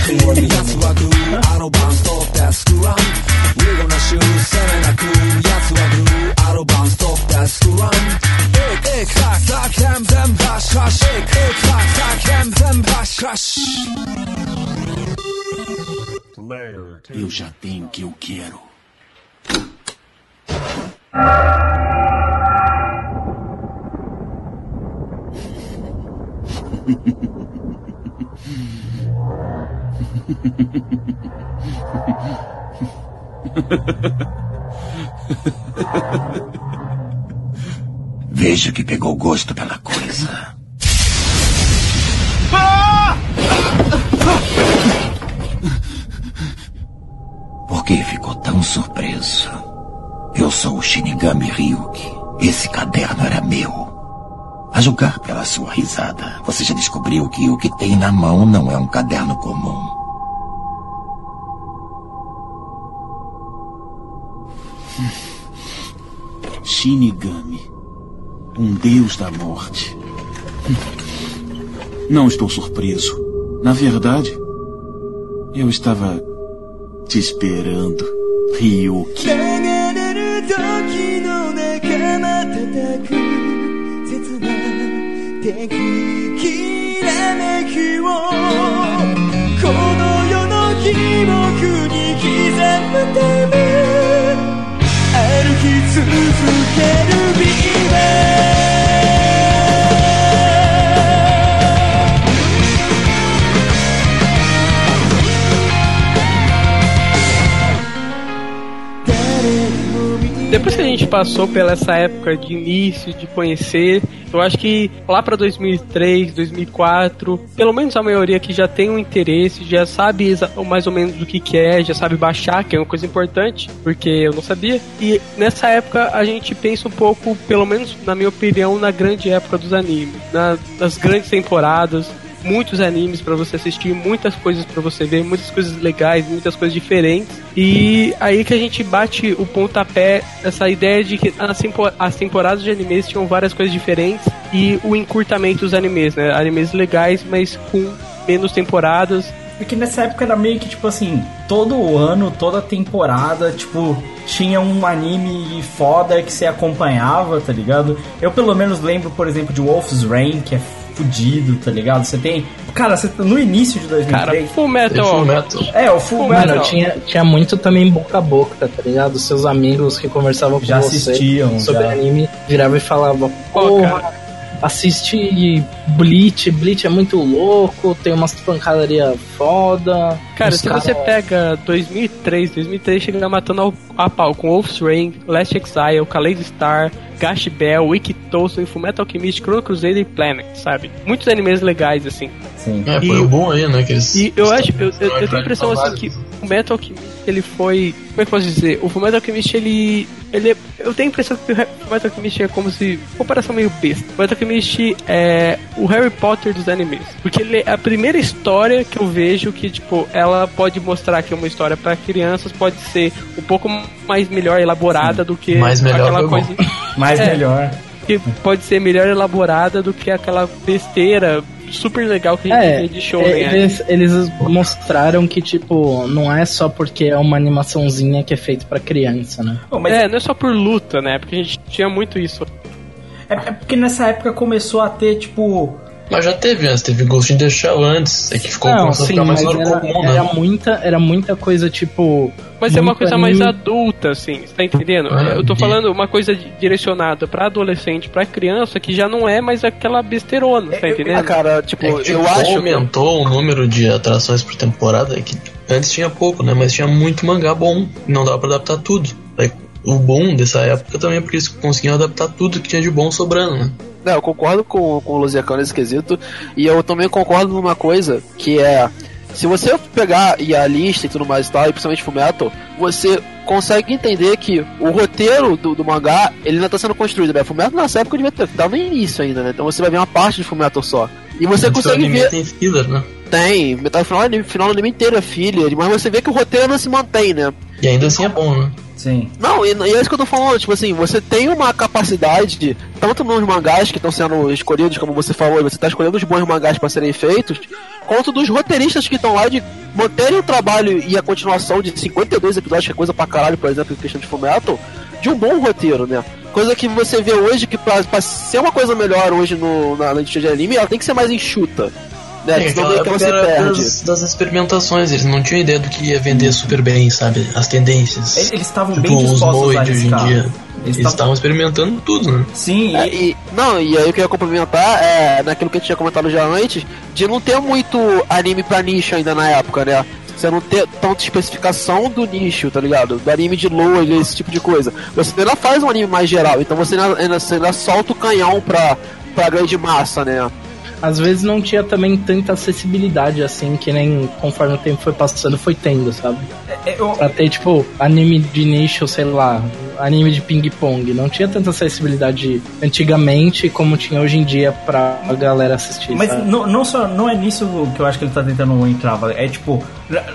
B: Hina.
I: Eu já tenho o que eu quero. Veja que pegou gosto pela coisa. Por que ficou tão surpreso? Eu sou o Shinigami Ryuki. Esse caderno era meu. A julgar pela sua risada, você já descobriu que o que tem na mão não é um caderno comum. Shinigami. Um deus da morte. Não estou surpreso. Na verdade, eu estava te esperando, Ryuki.
A: Gente passou pela essa época de início, de conhecer, eu acho que lá pra 2003, 2004, pelo menos a maioria que já tem um interesse, já sabe mais ou menos do que que é, já sabe baixar, que é uma coisa importante, porque eu não sabia. E nessa época a gente pensa um pouco, pelo menos na minha opinião, na grande época dos animes, na- nas grandes temporadas, muitos animes pra você assistir, muitas coisas pra você ver, muitas coisas legais, muitas coisas diferentes. E aí que a gente bate o pontapé essa ideia de que as temporadas de animes tinham várias coisas diferentes e o encurtamento dos animes, né? Animes legais, mas com menos temporadas.
C: Porque nessa época era meio que, tipo assim, todo ano, toda temporada, tipo, tinha um anime foda que você acompanhava, tá ligado? Eu pelo menos lembro, por exemplo, de Wolf's Rain, que é fudido, tá ligado? Você tem. Cara, você, no início de 2003.
A: Cara, Full Metal.
F: Full Metal.
C: É, o Full
B: Mano,
C: Metal.
B: tinha, tinha muito também boca a boca, tá ligado? Seus amigos que conversavam com
C: Já
B: você
C: assistiam,
B: sobre
C: já.
B: anime viravam e falavam, porra, assisti Bleach, Bleach é muito louco, tem umas pancadaria foda.
A: Cara, se
B: cara-
A: você pega 2003, 2003 chega matando ao- a pau com Wolf's Rain, Last Exile, Kaleido Star, Gash Bell, Wiki Toast, Fullmetal Alchemist, Chrono Crusader e Planet, sabe? Muitos animes legais, assim.
C: Sim.
F: É,
A: E-
F: foi o bom aí, né? Que eles
A: E eu acho, eu, eu, eu tenho a impressão assim que o Metal Alchemist ele foi. Como é que eu posso dizer? O Fullmetal Alchemist ele. ele é- eu tenho a impressão que o Fullmetal Alchemist é como se. Comparação meio besta. O Fullmetal Alchemist é o Harry Potter dos animes. Porque ele é a primeira história que eu vejo que, tipo, ela pode mostrar que é uma história para crianças, pode ser um pouco mais melhor elaborada do que
F: Mais melhor
A: aquela coisa.
C: Mais
A: É.
C: melhor.
A: Que pode ser melhor elaborada do que aquela besteira super legal que a gente
B: É,
A: de show, né?
B: eles, eles mostraram que, tipo, não é só porque é uma animaçãozinha que é feito pra criança, né?
C: Pô, mas
A: É, não é só por luta, né? Porque a gente tinha muito isso.
C: é, é porque nessa época começou a ter, tipo.
F: Mas já teve antes, teve Ghost in the Shell antes, é que ficou
B: Não,
F: a
B: sim, mas
F: fora
B: era,
F: comum,
B: era
F: né?
B: muita, era muita coisa, tipo...
A: Mas é uma coisa mais
B: anime.
A: adulta, assim, você tá entendendo?
F: Ah,
A: eu tô falando uma coisa di- direcionada pra adolescente, pra criança, que já não é mais aquela besteirona, tá
E: Ah,
A: entendendo?
E: cara, tipo,
F: É que, tipo,
E: eu acho. que-
F: aumentou o número de atrações por temporada, que antes tinha pouco, né? Mas tinha muito mangá bom, não dava pra adaptar tudo. O bom dessa época também é porque eles conseguiam adaptar tudo que tinha de bom sobrando, né?
E: Não, eu concordo com, com o Luziacão nesse quesito. E eu também concordo numa coisa que é. Se você pegar e a lista e tudo mais e tal, e principalmente Fullmetal, você consegue entender que o roteiro do, do mangá, ele ainda tá sendo construído, né? Fullmetal nessa época devia ter, tava no início ainda, né? Então você vai ver uma parte de Fullmetal só. E você
F: do
E: consegue ver...
F: tem filler, né?
E: Tem, metade final, final do anime inteiro é filler, mas você vê que o roteiro não se mantém, né?
F: E ainda assim é bom, né?
C: Sim.
E: Não, e, e é isso que eu tô falando, tipo assim, você tem uma capacidade, de, tanto nos mangás que estão sendo escolhidos, como você falou, e você tá escolhendo os bons mangás para serem feitos, quanto dos roteiristas que estão lá de manterem o trabalho e a continuação de 52 episódios, que é coisa pra caralho, por exemplo, em questão de Fullmetal, de um bom roteiro, né? Coisa que você vê hoje que pra, pra ser uma coisa melhor hoje no, na, na indústria de anime, ela tem que ser mais enxuta.
F: É,
E: que
F: época
E: você
F: era
E: perde.
F: das, das experimentações, eles não tinham ideia do que ia vender super bem, sabe? As tendências.
C: Eles eles estavam
F: tipo,
C: bem
F: os
C: dispostos a
F: hoje em dia.
C: Eles
F: Eles
C: tavam-
F: estavam experimentando tudo, né?
C: Sim,
E: É,
C: e,
E: e, não, e aí o que eu ia complementar é naquilo que eu tinha comentado já antes, de não ter muito anime pra nicho ainda na época, né? Você não ter tanta especificação do nicho, tá ligado? Do anime de lua e esse tipo de coisa. Você ainda faz um anime mais geral, então você ainda, ainda, você ainda solta o canhão pra, pra grande massa, né?
B: Às vezes não tinha também tanta acessibilidade assim, que nem conforme o tempo foi passando, foi tendo, sabe?
C: é, eu,
B: Pra ter, tipo, anime de nicho, sei lá, anime de ping-pong. Não tinha tanta acessibilidade antigamente como tinha hoje em dia pra galera assistir.
C: Mas
B: sabe?
C: não, não só não é nisso que eu acho que ele tá tentando entrar, é tipo,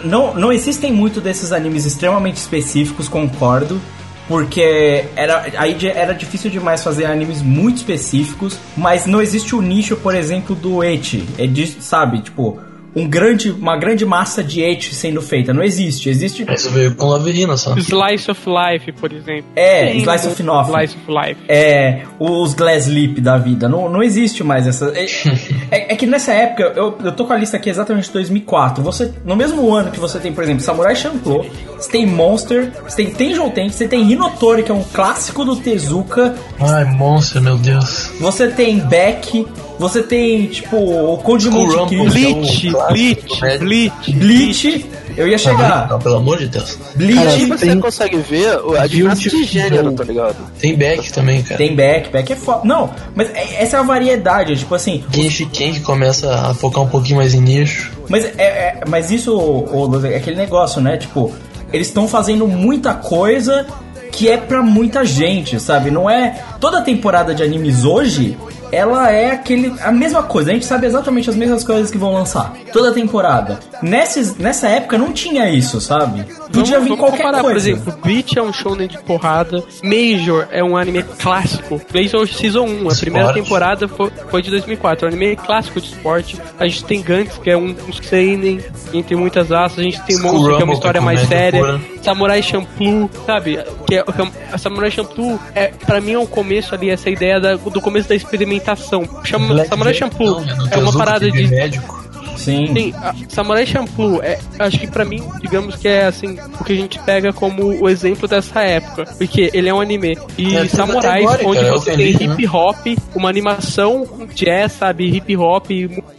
C: não, não existem muito desses animes extremamente específicos, concordo, porque era aí era difícil demais fazer animes muito específicos, mas não existe o nicho, por exemplo, do eti, é de, sabe, tipo, um grande, uma grande massa de eti sendo feita, não existe, existe
F: Isso veio com Laverina só.
A: Slice of Life, por exemplo.
C: É,
A: Sim,
C: Slice of Life.
A: Slice of Life.
C: é, os Glass Lip da vida. Não, não existe mais essa. É, é- é que nessa época, eu, eu tô com a lista aqui exatamente de 2004. Você, no mesmo ano que você tem, por exemplo, Samurai Champloo, você tem Monster, você tem Tenjou Ten, você tem Hinotori, que é um clássico do Tezuka,
F: Ai, monstro, meu Deus.
C: você tem Beck, você tem, tipo, o Code Monte. Cristo,
A: Bleach, Bleach,
F: né?
A: Bleach.
C: Bleach. Eu ia chegar.
F: Não, pelo amor de Deus.
C: Bleach.
E: Aí você
B: tem-
E: consegue ver a diferença de gênero, tá ligado?
F: Tem Beck também, cara.
C: Tem Beck, Beck é foda. Não, mas é- essa é a variedade, tipo assim,
F: Genshi Ken que começa a focar um pouquinho mais em nicho.
C: Mas, é, é- mas isso, ô, Luz, é aquele negócio, né? Tipo, eles estão fazendo muita coisa que é pra muita gente, sabe? Não é. Toda temporada de animes hoje ela é aquele a mesma coisa. A gente sabe exatamente as mesmas coisas que vão lançar toda temporada. Nessas, nessa época não tinha isso, sabe? Podia vir
A: vamos
C: qualquer
A: comparar,
C: coisa.
A: por exemplo, Bleach é um shonen de porrada, Major é um anime clássico, Major Season 1, a
F: Esporte.
A: primeira temporada foi, foi de 2004, é um anime clássico de esporte. A gente tem Gantz, que é um, um seinen, entre muitas asas, a gente tem Monster, que é uma história
F: é
A: mais séria,
F: pura.
A: Samurai Champloo, sabe? Que é, que é- a Samurai Champloo, é, pra mim é um começo ali, essa ideia da- do começo da experimentação. Chama,
F: Black
A: Samurai
F: Jack,
A: Champloo
F: não, né?
A: É uma parada de
F: médico.
C: Sim.
A: Sim, Samurai Champloo, é, acho que pra mim, digamos que é assim, o que a gente pega como o exemplo dessa época. Porque ele é um anime. E
F: É,
A: samurais, onde
F: o
A: você tem
F: né?
A: hip hop, uma animação jazz, sabe? Hip hop,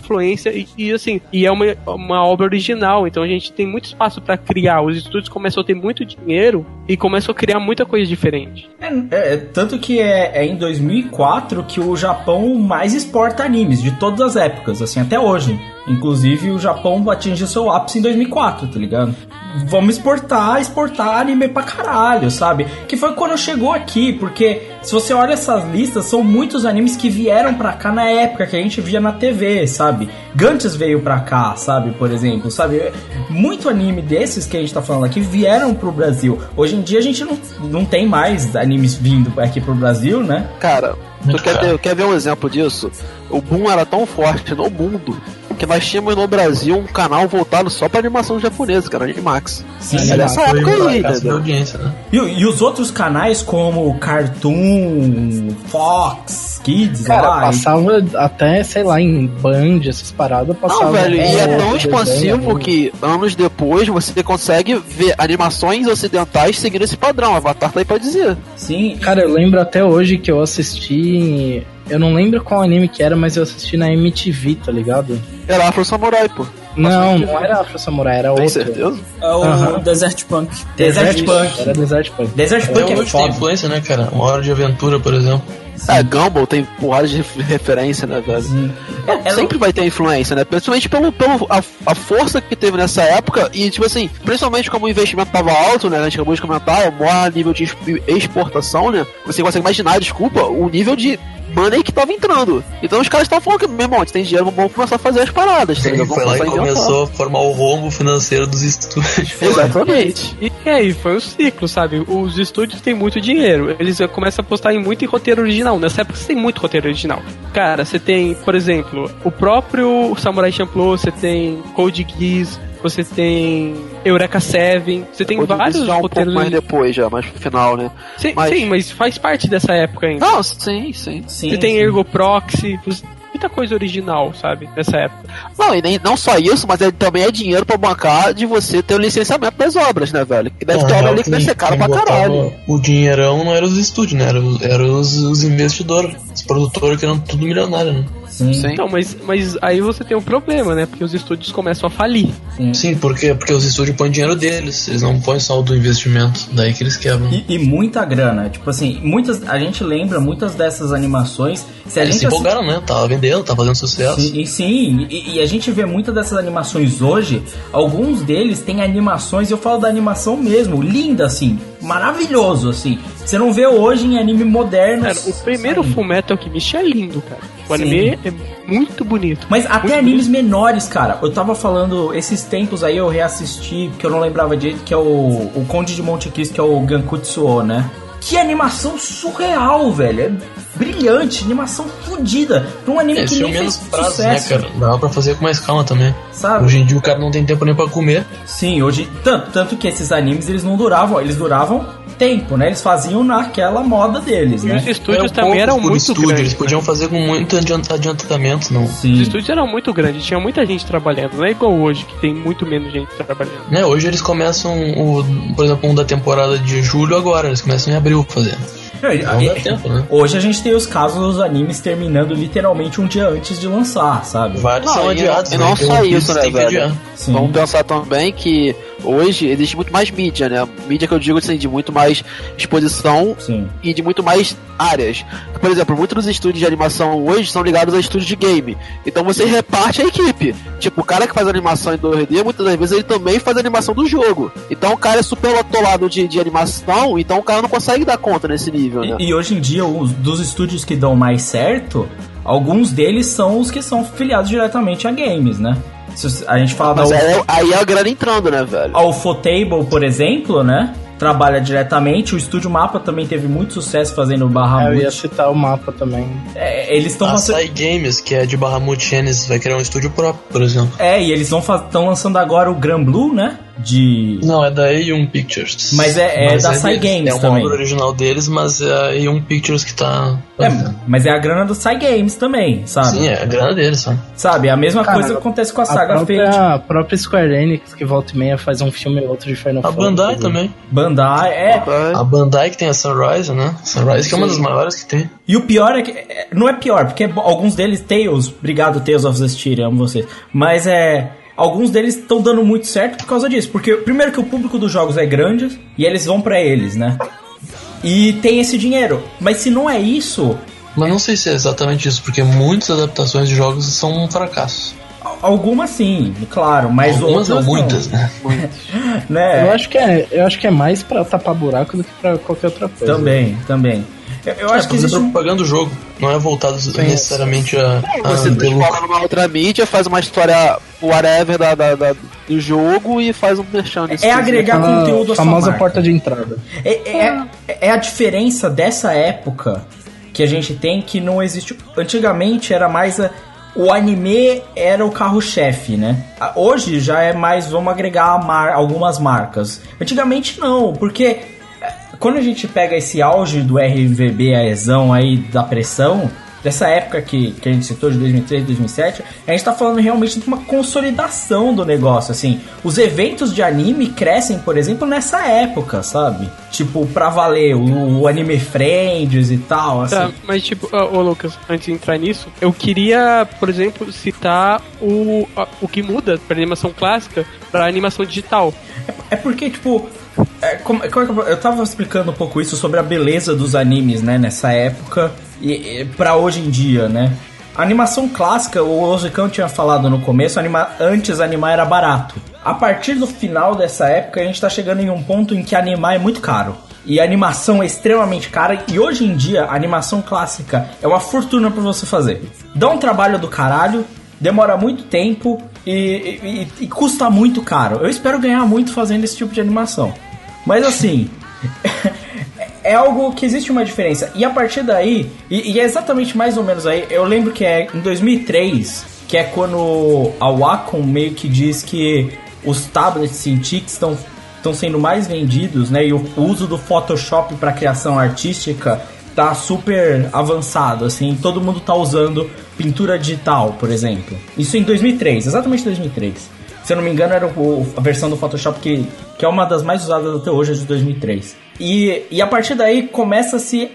A: influência. E, e, assim, e é uma, uma obra original. Então a gente tem muito espaço pra criar. Os estúdios começam a ter muito dinheiro e começam a criar muita coisa diferente.
C: É, é, tanto que é, é em 2004 que o Japão mais exporta animes de todas as épocas, assim, até hoje. Inclusive o Japão atingiu seu ápice em 2004, tá ligado? Vamos exportar, exportar anime pra caralho, sabe? Que foi quando chegou aqui, porque se você olha essas listas, são muitos animes que vieram pra cá na época que a gente via na TV, sabe? Gantz veio pra cá, sabe? Por exemplo, sabe? Muito anime desses que a gente tá falando aqui vieram pro Brasil. Hoje em dia a gente não, não tem mais animes vindo aqui pro Brasil, né?
E: Cara, tu quer, ter- quer ver um exemplo disso? O boom era tão forte no mundo que nós tínhamos no Brasil um canal voltado só pra animação japonesa, cara, Animax.
C: Sim,
E: é dessa
F: Foi
E: época aí, entendeu?
F: audiência, né?
C: E, e os outros canais como Cartoon, Fox, Kids,
B: Cara,
C: lá,
B: passava até, sei lá, em Band, essas paradas, passava.
E: Não, velho, e é tão expansivo que anos depois você consegue ver animações ocidentais seguindo esse padrão. Avatar tá aí pra dizer.
C: sim,
B: Cara, eu lembro até hoje que eu assisti. Eu não lembro qual anime que era, mas eu assisti na MTV, tá ligado?
E: Era Afro Samurai, pô.
B: Não, não era Afro Samurai, era
E: Tem
B: outro.
E: certeza?
D: É o
B: Aham.
D: Desert Punk.
C: Desert Punk.
B: Era Desert Punk.
C: Desert
F: Até
C: Punk é
F: hoje tem
C: foda.
F: influência, né, cara? Uma hora de aventura, por exemplo.
E: É, Gumball tem porrada de ref- referência, né, velho?
C: É, ela-
E: Sempre vai ter influência, né? Principalmente pelo, pelo a, a força que teve nessa época e, tipo assim, principalmente como o investimento tava alto, né? A gente acabou de comentar, o maior nível de exp- exportação, né? Você consegue imaginar, desculpa, o nível de money que tava entrando. Então os caras estavam falando que, meu irmão, tem dinheiro, vamos começar a fazer as paradas, tá
F: Ele foi lá e começou a formar o rombo financeiro dos estúdios.
E: Exatamente.
A: E aí, foi um ciclo, sabe? Os estúdios têm muito dinheiro. Eles começam a apostar em muito em roteiro original. Nessa época você tem muito roteiro original. Cara, você tem, por exemplo, o próprio Samurai Champloo, você tem Code Geass, você tem Eureka Seven, você tem
E: Pode
A: vários
E: já um pouco
A: roteiros.
E: mais depois, já, mais pro final, né?
A: Sim,
E: mas-
A: sim, mas faz parte dessa época ainda.
E: Não, sim, sim.
C: Sim,
A: você tem
C: sim.
A: Ergo Proxy, muita coisa original, sabe? Nessa época.
E: Não, e nem, não só isso, mas ele também é dinheiro pra bancar de você ter o licenciamento das obras, né, velho? Que deve ter obra ali que deve ser caro pra caralho.
F: O dinheirão não era os estúdios, né? Era, os- era os, os investidores, os produtores que eram tudo milionário, né?
C: Sim,
E: Sim.
A: Então, mas, mas aí você tem um problema, né? Porque os estúdios começam a falir.
F: Sim, por quê? Porque os estúdios põem dinheiro deles, eles não põem só o do investimento, daí que eles quebram.
C: E, e muita grana. Tipo assim, muitas. A gente lembra muitas dessas animações. Se a
F: eles
C: gente
F: se empolgaram, né? Tava vendendo, tava fazendo sucesso.
C: Sim, e, sim, e, e a gente vê muitas dessas animações hoje. Alguns deles têm animações, eu falo da animação mesmo, linda assim, maravilhoso assim. Você não vê hoje em anime moderno.
A: Cara, o primeiro. Fullmetal Alchemist é lindo, cara. O
C: Sim.
A: anime é muito bonito.
C: Mas até
A: Muito
C: animes menores, cara. Eu tava falando, esses tempos aí eu reassisti, que eu não lembrava direito, que é o, o Conde de Monte Cristo, que é o Gankutsuo, né? Que animação surreal, velho. É brilhante, animação fodida. Pra um anime
F: Eles
C: que
F: tinham
C: nem
F: menos
C: fez
F: prazo, né,
C: sucesso.
F: cara? Dava pra fazer com mais calma também.
C: Sabe?
F: Hoje em dia o cara não tem tempo nem pra comer.
C: Sim, hoje. Tanto, tanto que esses animes eles não duravam, eles duravam tempo, né? Eles faziam naquela moda deles,
A: E
C: né?
A: os estúdios também eram muito
F: estúdio,
A: grandes.
F: Eles podiam fazer com muito adiant- adiantamento, não.
A: Os
C: Sim.
A: estúdios eram muito grandes, tinha muita gente trabalhando. Não é igual hoje, que tem muito menos gente trabalhando.
F: Né, hoje eles começam, o, por exemplo, um da temporada de julho agora, eles começam em abril fazer.
C: Não, e-
F: Não dá
C: e-
F: tempo, né?
C: Hoje a gente tem os casos dos animes terminando literalmente um dia antes de lançar, sabe?
F: Vários
E: Não,
F: são adiados,
E: e
F: né?
E: não
F: Então,
E: só
F: eles
E: isso, né,
F: têm que
E: velho? Vamos pensar também que hoje existe muito mais mídia, né? Mídia que eu digo assim, de muito mais exposição
C: Sim.
E: e de muito mais áreas. Por exemplo, muitos dos estúdios de animação hoje são ligados a estúdios de game. Então você reparte a equipe. Tipo, o cara que faz animação em 2D, muitas das vezes ele também faz animação do jogo. Então o cara é super atolado de, de animação, então o cara não consegue dar conta nesse nível, né?
C: E, e hoje em dia, os, dos estúdios que dão mais certo, Alguns deles são os que são filiados diretamente a games, né? A gente fala
E: Mas
C: da
E: aí, aí é a grana entrando, né, velho?
C: a Ufotable, por exemplo, né? Trabalha diretamente. O Estúdio Mapa também teve muito sucesso fazendo
B: Eu
C: Bahamut.
B: ia citar o mapa também.
C: É, eles estão
F: A
C: lançando.
F: Sai Games, que é de Bahamut Genesis, vai criar um estúdio próprio, por exemplo.
C: É, e eles estão lançando agora o Gran Blue, né? De.
F: Não, é da A1 Pictures.
C: Mas é- é da Sai
F: deles.
C: Games
F: É uma
C: também.
F: obra original deles, mas é a A1 Pictures que tá...
C: É, mas é a grana do Sai Games também, sabe?
F: Sim, é a grana deles, só.
C: Sabe, a mesma
B: Cara,
C: coisa acontece com a
B: A
C: saga Fate.
B: própria, a própria Square Enix, que volta e meia faz um filme ou outro de Final
F: A
B: Fantasy.
F: Bandai também.
C: Bandai, é.
F: A Bandai que tem a Sunrise, né? Sunrise que é uma das maiores que tem.
C: E o pior é que. é, Não é pior, porque é alguns deles, Tales, obrigado Tales of Zestiria, amo vocês. Mas é. Alguns deles estão dando muito certo por causa disso. Porque, primeiro, que o público dos jogos é grande e eles vão pra eles, né? E tem esse dinheiro. Mas se não é isso,
F: Mas não sei se é exatamente isso, porque muitas adaptações de jogos são um fracasso.
C: algumas sim, claro, mas
F: Algumas
C: outras
F: ou muitas,
C: não.
F: né?
C: né?
B: Eu acho que é, eu acho que é mais pra tapar buraco do que pra qualquer outra coisa.
C: Também, também. Eu, eu acho que
F: fazer
C: existe um...
F: propaganda do jogo, não é voltado necessariamente a, a
E: Você transforma numa outra mídia, faz uma história whatever da, da- da- do jogo e faz um merchan nisso.
C: É agregar conteúdo à sua
B: famosa
C: marca.
B: porta de entrada.
C: É, é, é a diferença dessa época que a gente tem que não existe. Antigamente era mais. a- o anime era o carro-chefe, né? A- Hoje já é mais. Vamos agregar a mar- algumas marcas. Antigamente não, porque é, quando a gente pega esse auge do RVB, a exão aí da pressão. Dessa época que, que a gente citou, de 2003, 2007, a gente tá falando realmente de uma consolidação do negócio, assim. Os eventos de anime crescem, por exemplo, nessa época, sabe? Tipo, pra valer, o, o Anime Friends e tal, assim.
A: Tá, mas tipo, ô Lucas, antes de entrar nisso, eu queria, por exemplo, citar o, o que muda pra animação clássica pra animação digital.
C: É porque, tipo, é, como- como é eu- eu tava explicando um pouco isso sobre a beleza dos animes, né, nessa época e, e pra hoje em dia, né? A animação clássica, o Ozicão tinha falado no começo, anima, antes animar era barato. A partir do final dessa época, a gente tá chegando em um ponto em que animar é muito caro. E a animação é extremamente cara. E hoje em dia, a animação clássica é uma fortuna pra você fazer. Dá um trabalho do caralho, demora muito tempo e, e- e- e custa muito caro. Eu espero ganhar muito fazendo esse tipo de animação. Mas assim. é algo que existe uma diferença. E a partir daí, e, e é exatamente mais ou menos aí, eu lembro que é em 2003, que é quando a Wacom meio que diz que os tablets Cintiq estão estão sendo mais vendidos, né? E o uso do Photoshop para criação artística tá super avançado, assim, todo mundo tá usando pintura digital, por exemplo. Isso em 2003, exatamente 2003. Se eu não me engano, era o- a versão do Photoshop que, que é uma das mais usadas até hoje, é de 2003. E, e a partir daí começa-se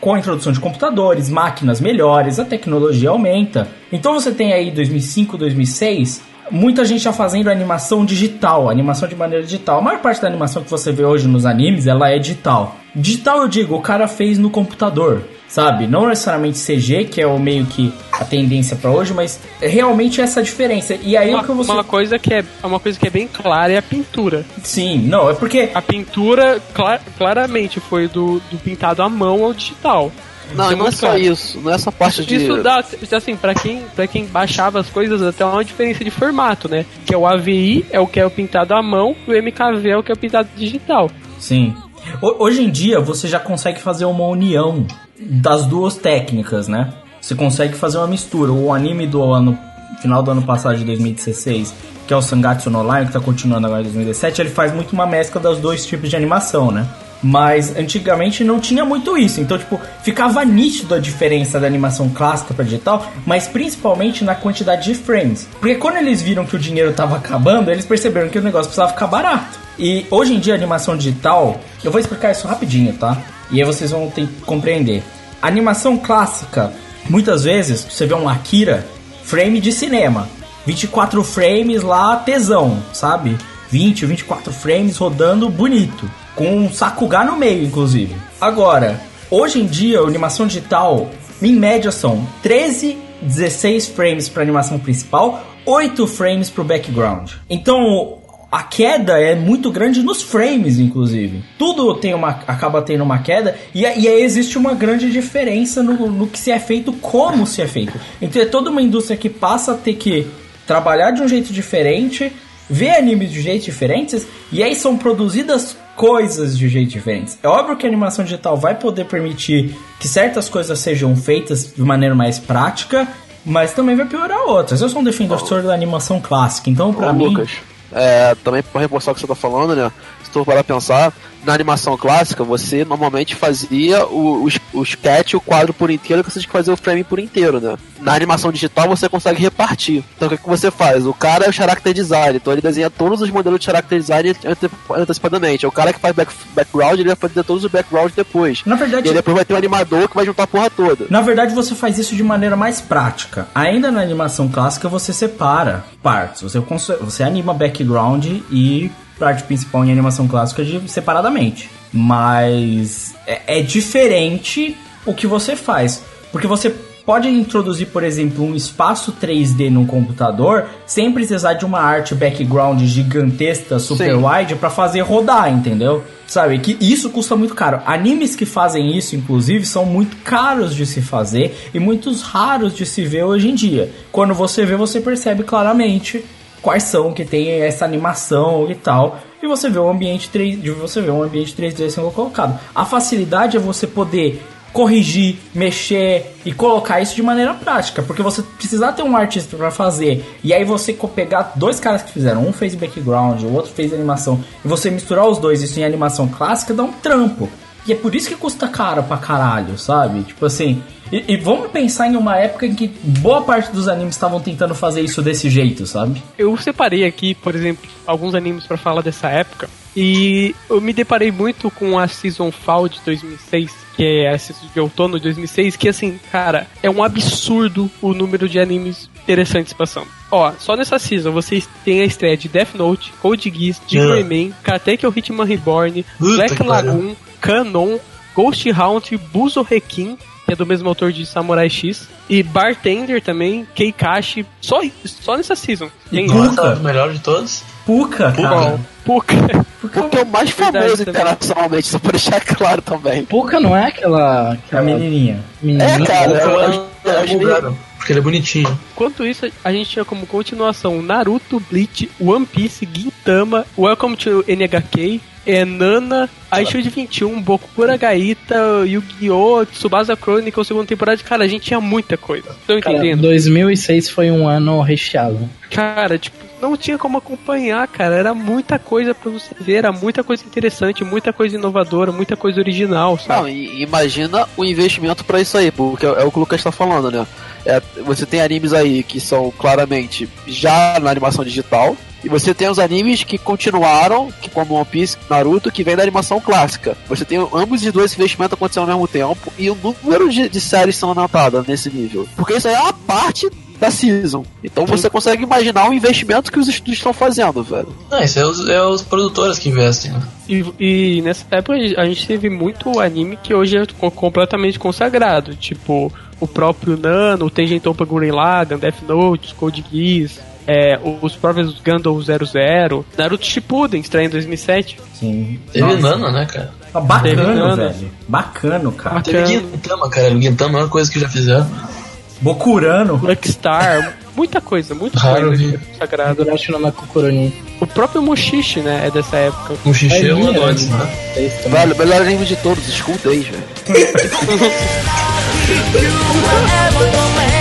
C: com a introdução de computadores, máquinas melhores, a tecnologia aumenta. Então você tem aí 2005, 2006, muita gente já fazendo animação digital, animação de maneira digital. A maior parte da animação que você vê hoje nos animes, ela é digital. Digital eu digo, o cara fez no computador, sabe? Não necessariamente CG, que é o meio que a tendência pra hoje, mas realmente essa diferença. E aí
A: Uma,
C: o que você
A: uma coisa que é uma coisa que é bem clara é a pintura.
C: Sim, não, é porque
A: a pintura cla- claramente foi do, do pintado à mão ao digital.
E: Não,
A: Isso
E: não é só
A: claro.
E: isso. Não é essa parte de.
A: Isso dá, assim, pra quem, pra quem baixava as coisas, até uma diferença de formato, né? Que é o AVI, é o que é o pintado à mão, e o MKV é o que é o pintado digital.
C: Sim. Ho- Hoje em dia você já consegue fazer uma união das duas técnicas, né? Você consegue fazer uma mistura. O anime do ano final do ano passado de 2016, que é o Sangatsu no Lion, que tá continuando agora em 2017, ele faz muito uma mescla dos dois tipos de animação, né? Mas antigamente não tinha muito isso. Então, tipo, ficava nítido a diferença da animação clássica para digital, mas principalmente na quantidade de frames. Porque quando eles viram que o dinheiro tava acabando, eles perceberam que o negócio precisava ficar barato. E hoje em dia a animação digital, eu vou explicar isso rapidinho, tá? E aí vocês vão ter que compreender. Animação clássica, muitas vezes, você vê um Akira, frame de cinema. 24 frames lá, tesão, sabe? 20, 24 frames rodando bonito. Com um Sakuga no meio, inclusive. Agora, hoje em dia, animação digital, em média, são 13, 16 frames para animação principal, 8 frames para o background. Então, a queda é muito grande nos frames, inclusive. Tudo tem uma, acaba tendo uma queda e, e aí existe uma grande diferença no, no que se é feito, como se é feito. Então é toda uma indústria que passa a ter que trabalhar de um jeito diferente, ver animes de jeitos diferentes e aí são produzidas coisas de jeitos diferentes. É óbvio que a animação digital vai poder permitir que certas coisas sejam feitas de maneira mais prática, mas também vai piorar outras. Eu sou um defensor da animação clássica, então pra
E: Ô,
C: mim.
E: Lucas, é, também para reforçar o que você tá falando, né? Se tu parar pensar, na animação clássica, você normalmente fazia o, o, o sketch, o quadro por inteiro, que você tinha que fazer o frame por inteiro, né? Na animação digital você consegue repartir. Então o que, que você faz? O cara é o character design, então ele desenha todos os modelos de character design ante- antecipadamente. É o cara que faz back, background, ele vai fazer todos os backgrounds depois.
C: Na verdade-
E: E depois vai ter um animador que vai juntar a porra toda.
C: Na verdade, você faz isso de maneira mais prática. Ainda na animação clássica, você separa partes. Você, você anima background e parte principal em animação clássica de, separadamente. Mas é, é diferente o que você faz. Porque você pode introduzir, por exemplo, um espaço 3D no computador sem precisar de uma arte background gigantesca, super
E: Sim.
C: wide, pra fazer rodar, entendeu? Sabe, que isso custa muito caro. Animes que fazem isso, inclusive, são muito caros de se fazer e muitos raros de se ver hoje em dia. Quando você vê, você percebe claramente quais são que tem essa animação e tal. E você vê um ambiente 3, de você vê um ambiente 3D sendo colocado. A facilidade é você poder corrigir, mexer e colocar isso de maneira prática, porque você precisar ter um artista para fazer e aí você pegar dois caras que fizeram, um fez background, o outro fez animação, e você misturar os dois isso em animação clássica dá um trampo. E é por isso que custa caro pra caralho, sabe? Tipo assim, e, e vamos pensar em uma época em que boa parte dos animes estavam tentando fazer isso desse jeito, sabe?
A: Eu separei aqui, por exemplo, alguns animes pra falar dessa época. E eu me deparei muito com a Season Fall de 2006, que é a season de outono de 2006, que assim, cara, é um absurdo o número de animes interessantes passando. Ó, só nessa season vocês têm a estreia de Death Note, Code Geass, Digimon Man, Katekyo Hitman Reborn,
F: Puta
A: Black
F: pariu.
A: Canon, Ghost Hunt, Buzo Rekin, que é do mesmo autor de Samurai X, e Bartender também, Keikashi, só, só nessa season. Tem
F: Puka, o melhor de todos.
C: Puka, cara.
A: Puka.
E: Porque é o mais
A: Verdade
E: famoso internacionalmente, só pra deixar claro também.
B: Puka não é aquela. aquela
C: A menininha.
B: menininha?
E: É, cara,
F: Puka é-
E: eu, eu
F: é
E: acho meio-
F: bugado, Porque ele é bonitinho.
A: Enquanto isso, a gente tinha como continuação Naruto, Bleach, One Piece, Gintama, Welcome to NHK, é, Nana, Aishield 21, Bokura Gaita, Yu-Gi-Oh!, Tsubasa Chronicle, segunda temporada. Cara, a gente tinha muita coisa. Estão
B: Cara,
A: entendendo?
B: 2006 foi um ano recheado.
A: Cara, tipo, não tinha como acompanhar, cara. Era muita coisa pra você ver, era muita coisa interessante, muita coisa inovadora, muita coisa original, sabe?
E: Não, imagina o investimento pra isso aí, porque é o que o Lucas tá falando, né? É, você tem animes aí que são claramente já na animação digital, e você tem os animes que continuaram, que como One Piece, Naruto, que vem da animação clássica. Você tem ambos os dois investimentos acontecendo ao mesmo tempo, e o número de, de séries são anotadas nesse nível. Porque isso aí é uma parte da season. Então você consegue imaginar o investimento que os estúdios estão fazendo, velho.
F: Não, isso é os, é os produtores que investem, né?
A: E, e nessa época a gente teve muito anime que hoje é co- completamente consagrado, tipo o próprio Nano, o Tengen Toppa Gurren Lagann, Death Note, Code Geass, é, os próprios Gundam 00, Naruto Shippuden, estreia em 2007.
C: Sim.
F: Teve
C: Nossa.
F: Nana, né, cara?
C: Tá Bacana,
A: Teve Nana.
C: velho. Bacana, cara.
F: Teve Gintama, cara. O Gintama é a melhor coisa que já fizeram.
C: Bokurano.
A: Lucky Star, muita coisa, muita
F: Raro,
A: coisa
F: vi.
A: é. O próprio Mushishi, né, é dessa época.
F: Xixi é um
B: Aí,
F: antes,
B: né?
F: né?
E: Velho, melhor anime de todos, School Days, velho.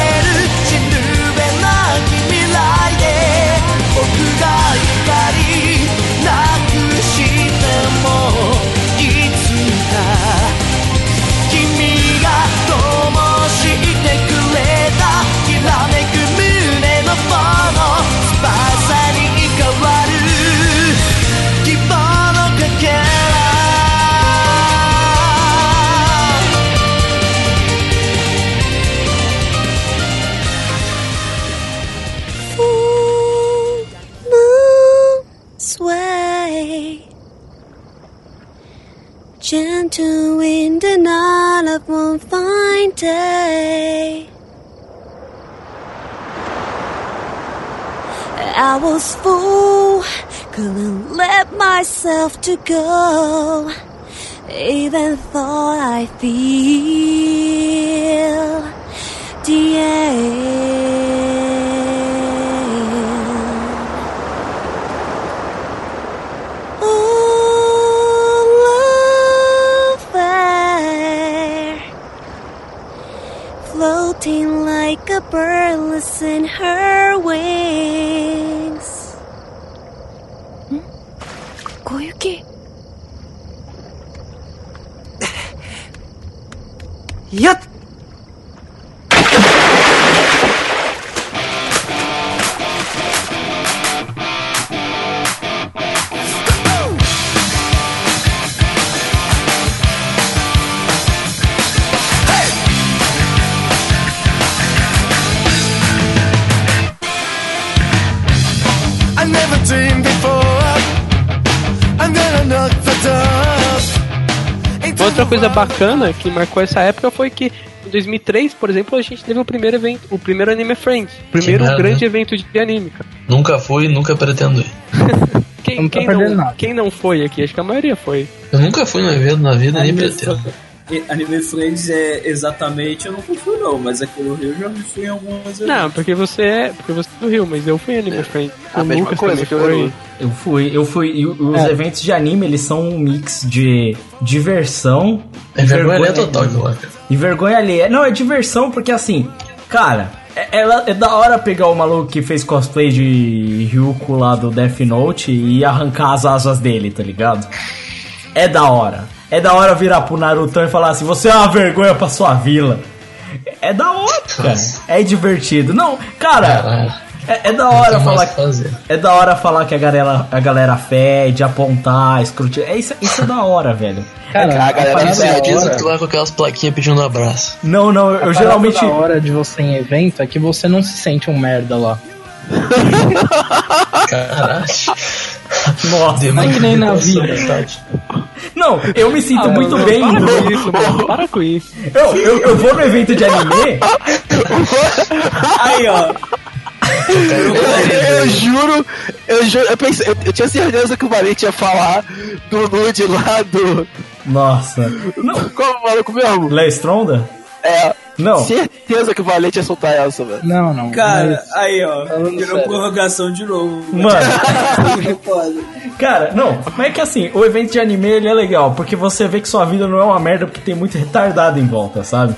J: gentle wind and all of one fine day. I was full, couldn't let myself to go. Even thought I feel the. floating like a bird, listen her wings.
H: Hmm? Koyuki.
A: Yep. Outra coisa bacana que marcou essa época foi que em 2003, por exemplo, a gente teve o primeiro evento, o primeiro Anime Friends, o primeiro grande evento de anime, cara.
F: Nunca fui e nunca pretendo ir.
A: Quem,
B: Não
A: quem não, quem não foi aqui? Acho que a maioria foi.
F: Eu nunca fui no evento na vida, nem pretendo.
D: Anime Friends é exatamente, eu nunca fui não, mas aqui no Rio eu já fui em algumas vezes.
A: Não, porque você é, porque você é do Rio, mas eu fui em Anime Friends.
E: a mesma
A: Lucas
E: coisa que eu
A: foi.
E: era.
C: Eu fui, eu fui. E os
B: É.
C: eventos de anime, eles são um mix de diversão
F: É
C: e
F: vergonha alheia total cara.
C: E vergonha alheia. Não, é diversão porque assim, cara, é, ela- é da hora pegar o maluco que fez cosplay de Ryuko lá do Death Note e arrancar as asas dele, tá ligado? É da hora. É da hora virar pro Naruto e falar assim: você é uma vergonha pra sua vila. É da hora, cara. É divertido. Não, cara.
F: Caralho.
C: É, é da hora falar
F: que fazer.
C: é da hora falar que a galera, a galera fede, apontar, escrutir. É isso, isso é da hora, velho.
B: Cara,
E: a galera
B: parada
E: diz-
B: hora-
F: Tu vai com aquelas plaquinhas pedindo abraço.
C: Não, não, eu
B: a
C: geralmente.
B: parada da hora de você em evento é que você não se sente um merda lá.
F: Caralho.
C: Nossa,
B: Não é que nem na vida.
C: não, eu me sinto
A: Ah,
C: muito
A: não,
C: bem
A: Para com isso, mano. Para com isso.
C: Eu, eu, eu vou no evento de anime.
D: Aí, ó.
E: Eu, eu juro, eu juro, eu, pensei, eu, eu tinha certeza que o Valente ia falar do nude lá do.
C: Nossa. Não,
E: Qual é o maluco mesmo?
C: Léo Stronda?
E: É.
C: Não.
E: Certeza que o Valente ia soltar essa, velho.
B: Não, não.
D: Cara,
B: mas-
D: aí, ó. Virou
B: sério.
D: prorrogação de novo.
C: Mano, cara, não, mas é que assim, o evento de anime ele é legal, porque você vê que sua vida não é uma merda porque tem muito retardado em volta, sabe?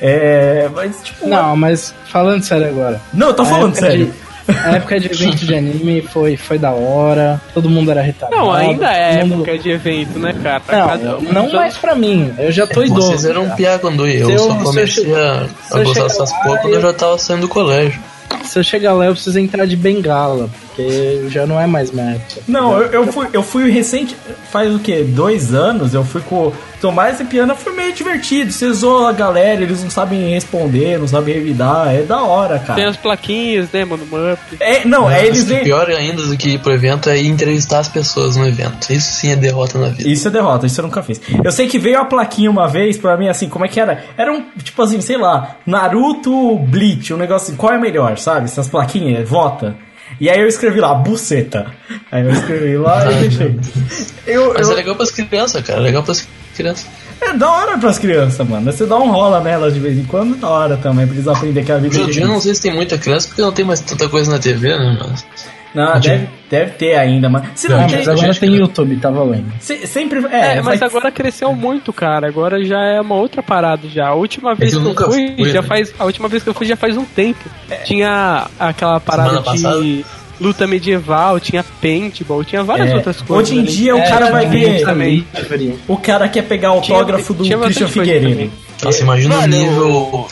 C: É. Mas, tipo.
B: Não, mas falando sério agora.
C: Não, eu tô falando
B: época
C: sério.
B: de- a época de evento de anime foi, foi da hora, todo mundo era retardado.
A: Não, ainda é
B: mundo-
A: época de evento, né, cara? Cada
B: Não,
A: um
B: não
A: já-
B: mais pra mim, eu já tô idoso.
F: Vocês eram
B: já.
F: piá quando eu Eu só
B: eu
F: comecei a, a gostar dessas porra quando
B: eu-
F: eu já tava saindo do colégio.
B: Se eu chegar lá, eu preciso entrar de bengala, porque já não é mais minha época.
C: Não, eu, eu fui, eu fui recente, faz o que? Dois anos, eu fui com o Tomás e Piana, foi meio divertido. Você zoa a galera, eles não sabem responder, não sabem revidar, é da hora,
A: Tem
C: cara.
A: as plaquinhas, né, mano? Mup.
C: É, não, é eles
F: Mas
C: vêm.
F: Pior ainda do que ir pro evento é entrevistar as pessoas no evento. Isso sim é derrota na vida.
C: Isso é derrota, isso eu nunca fiz. Eu sei que veio a plaquinha uma vez pra mim, assim, como é que era? Era um, tipo assim, sei lá, Naruto Bleach, um negócio assim, qual é melhor, sabe? Essas plaquinhas, vota. E aí eu escrevi lá, buceta. Aí eu escrevi lá e deixei. Eu,
F: Mas
C: eu-
F: é legal pras crianças, cara. É legal pras crianças.
C: É da hora pras crianças, mano. Você dá um rola nelas de vez em quando, é da hora também, pra eles aprenderem que a vida
F: Hoje
C: é
F: eu não sei se tem muita criança porque não tem mais tanta coisa na TV, né? Mas...
C: Não, deve, deve ter ainda, mas. Se não tem.
B: mas agora tem YouTube, tá valendo.
C: se- sempre.
A: É,
C: É,
A: mas agora cresceu muito, cara. Agora já é uma outra parada já. A última vez
F: que eu
A: que eu fui,
F: fui,
A: já
F: né?
A: faz. A última vez que eu fui já faz um tempo. Tinha aquela parada
F: passada?
A: de luta medieval, tinha paintball, tinha várias
C: É,
A: outras coisas.
C: hoje em dia o
B: É,
C: cara vai
B: tinha
C: ver.
A: também.
C: O cara quer pegar o
A: Tinha-
C: autógrafo do Christian Figueiredo.
F: Nossa, imagina o nível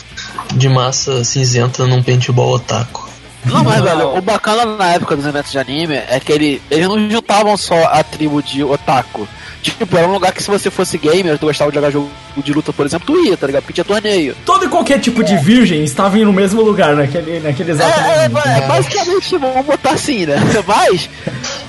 F: de massa cinzenta num paintball otaku.
E: Não, mas velho, o bacana na época dos eventos de anime é que ele, eles não juntavam só a tribo de otaku. Tipo, era um lugar que se você fosse gamer, tu gostava de jogar jogo de luta, por exemplo, tu ia, tá ligado? Porque tinha torneio.
C: Todo e qualquer tipo de virgem estava no mesmo lugar naquele, naquele exato
E: É, é,
C: momento.
E: é, basicamente, vamos botar assim, né? Mas,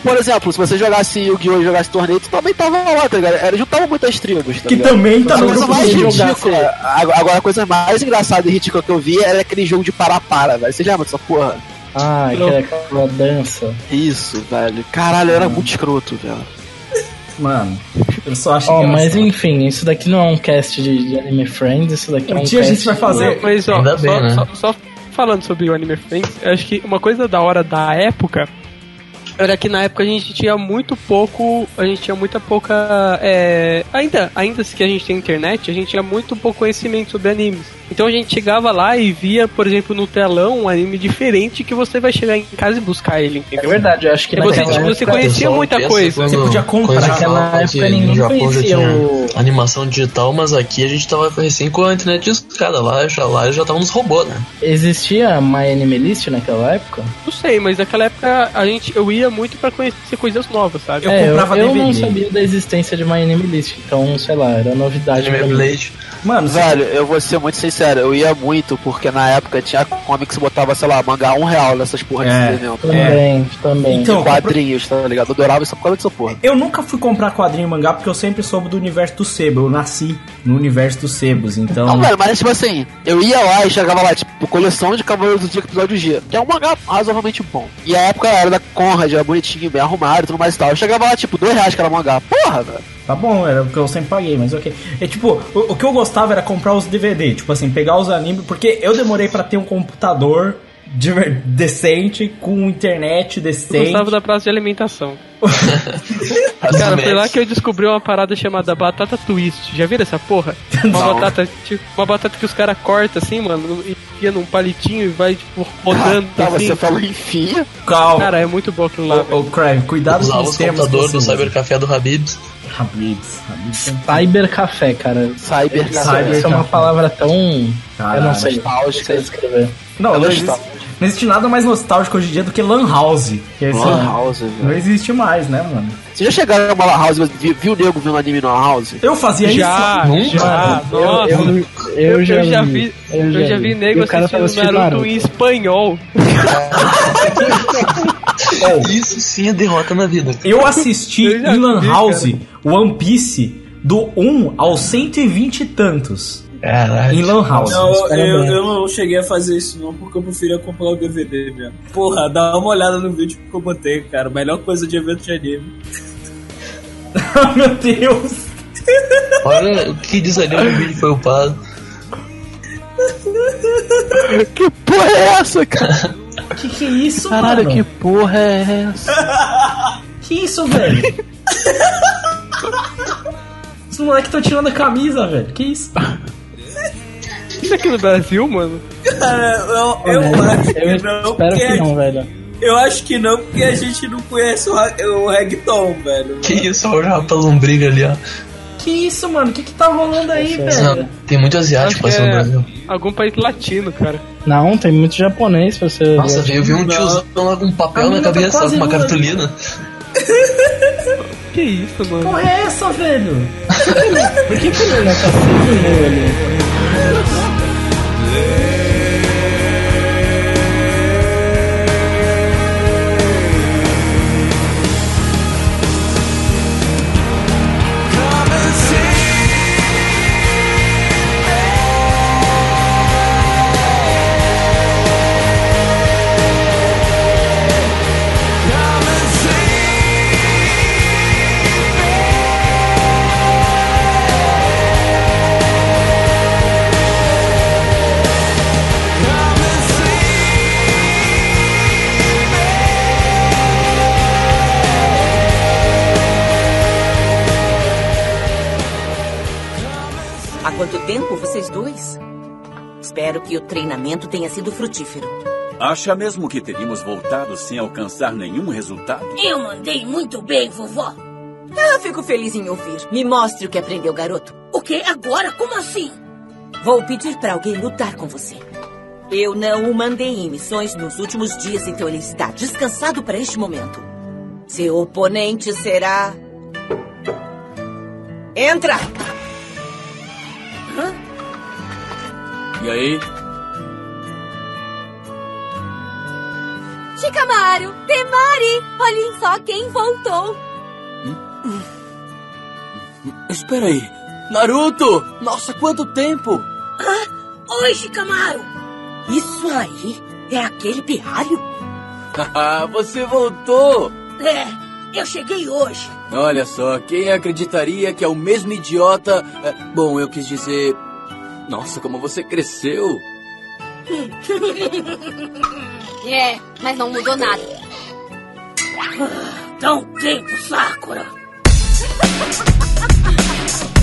E: por exemplo, se você jogasse Yu-Gi-Oh! e jogasse torneio, tu também tava lá, tá ligado? Era, juntava muitas tribos, tá
C: Que
E: ligado?
C: também tá no grupo
E: mais ridícula. Agora, agora, a coisa mais engraçada e ridícula que eu vi era aquele jogo de para-para, velho. Você lembra dessa porra?
B: Ah, que era aquela dança.
E: Isso, velho. Caralho, era muito escroto, velho.
C: Mano, eu só acho
B: Ó,
C: que.
B: mas enfim, isso daqui não é um cast de, de Anime Friends, isso daqui é
C: Um
B: um
C: dia a
B: cast
C: gente vai fazer.
A: Não, mas ó, só,
F: bem, né?
A: só, só falando sobre o Anime Friends, eu acho que uma coisa da hora da época era que na época a gente tinha muito pouco, a gente tinha muita pouca, é, ainda, ainda que a gente tem internet, a gente tinha muito pouco conhecimento sobre animes. Então a gente chegava lá e via, por exemplo, no telão um anime diferente que você vai chegar em casa e buscar ele,
B: É
A: entendeu?
B: verdade, eu acho que
A: E você,
B: naquela
A: você conhecia muita coisa.
C: Você podia comprar.
B: Naquela época ninguém conhecia
F: tinha
B: o-
F: animação digital, mas aqui a gente tava recém com a internet de escada. Lá já, lá já tava nos robôs, né?
B: Existia My Anime List naquela época?
A: Não sei, mas naquela época a gente, eu ia muito pra conhecer coisas novas, sabe?
C: Eu
B: é, eu,
C: comprava
B: eu não
C: DVD.
B: sabia da existência de My Anime List, então, sei lá, era novidade pra
F: Anime
B: mim.
F: Blade.
C: Mano, você-
E: Velho, eu vou ser muito sincero, eu ia muito, porque na época tinha comics que botava, sei lá, mangá um real nessas porra
C: É.
E: de desenho.
B: Também, também.
C: Então,
E: Quadrinhos, tá ligado? Eu adorava isso por causa dessa porra.
C: Eu nunca fui comprar quadrinho e mangá porque eu sempre soube do universo do sebo. Eu nasci no universo dos sebos, então.
E: Não, velho, mas tipo assim, eu ia lá e chegava lá, tipo, coleção de Cavaleiros do Dia episódio G, que é um mangá razoavelmente bom. E a época era da Conrad, era bonitinho, bem arrumado e tudo mais e tal. Eu chegava lá, tipo, dois reais que era mangá. Porra, velho.
C: Tá bom, era o que eu sempre paguei, mas ok. É tipo, o, o que eu gostava era comprar os DVD, tipo assim, pegar os animes, porque eu demorei pra ter um computador decente, com internet
A: Eu
C: decente.
A: gostava da praça de alimentação. Cara, foi lá que eu descobri uma parada chamada batata twist. Já viram essa porra? Uma
E: Não.
A: batata, tipo, uma batata que os caras cortam assim, mano, e enfia num palitinho e vai, tipo, rodando
E: Tá,
A: assim.
E: você falou enfia.
C: Calma.
A: Cara, é muito bom aquilo lá.
C: Ô, Crave, cuidado com
F: Usava
C: os
F: os
C: termos.
F: computadores
C: que
F: do. Cybercafé do Habibs.
C: Habibs. Habibs.
B: Cyber Café, cara.
E: Cyber,
B: Isso,
E: cara.
B: isso é uma
C: Café.
B: palavra tão. eu não sei. Não
E: nostálgica.
B: sei descrever.
C: Não,
E: É
C: não existe, não existe nada mais nostálgico hoje em dia do que Lan House. Que é esse-
E: Lan House, velho.
C: Não existe mais, né, mano?
E: Você já chegaram numa Lan House e viu, viu o nego vendo anime na Lan House?
C: Eu fazia
A: Já,
C: isso.
A: já,
B: Eu,
A: nossa.
B: eu, eu,
A: Eu, eu já vi, eu já vi nego assistindo Naruto em espanhol.
F: Isso sim é derrota na vida.
C: Eu assisti
A: Eu
C: em Lan
A: vi,
C: House One Piece do 1 ao 120 e tantos.
F: Caralho.
C: Em Lan House.
D: Não, eu,
B: parabéns.
D: eu não cheguei a fazer isso não, porque eu preferia comprar o DVD mesmo. Porra, dá uma olhada no vídeo que eu botei, cara. Melhor coisa de evento de anime.
C: Meu Deus.
F: Olha o que ali no vídeo foi upado.
E: Que porra é essa, cara?
C: Que que é isso,
E: Caralho,
C: mano?
E: que porra é essa?
C: Que isso, velho? Os moleques estão tirando a camisa, velho. Que isso?
A: Isso aqui no Brasil, mano?
D: Cara, eu, eu acho
B: Eu
D: que não,
B: espero
D: porque
B: que não, velho.
D: Eu acho que não, porque a gente não conhece o, o reggaeton, velho.
F: Que isso, olha o rapaz lombriga ali, ó.
C: Que isso, mano? O que que tá rolando aí,
F: Não,
C: velho?
F: tem muito asiático passando no
A: é
F: Brasil.
A: algum país latino, cara.
B: Não, tem muito japonês pra você.
F: Nossa,
B: ver.
F: eu vi um tiozão lá com um papel na
C: tá
F: cabeça,
C: quase
F: com uma cartolina.
A: Que isso, mano?
C: Porra é essa, velho?
B: Por que que ele não tá sempre ali?
K: Espero que o treinamento tenha sido frutífero.
L: Acha mesmo que teríamos voltado sem alcançar nenhum resultado?
K: Eu mandei muito bem, vovó. Eu fico feliz em ouvir. Me mostre o que aprendeu, garoto. O quê? Agora? Como assim? Vou pedir para alguém lutar com você. Eu não o mandei em missões nos últimos dias, então ele está descansado para este momento. Seu oponente será. Entra! Hã?
L: E aí?
M: Shikamaru, Temari, olhem só quem voltou.
G: Espera aí. Naruto! Nossa, quanto tempo!
K: Oi, Shikamaru! Isso aí É aquele pirralho?
G: Ah, Você voltou!
K: É, eu cheguei hoje.
G: Olha só, quem acreditaria que é o mesmo idiota. é, Bom, eu quis dizer. Nossa, como você cresceu!
M: É, mas não mudou nada.
K: Dá um tempo, Sakura.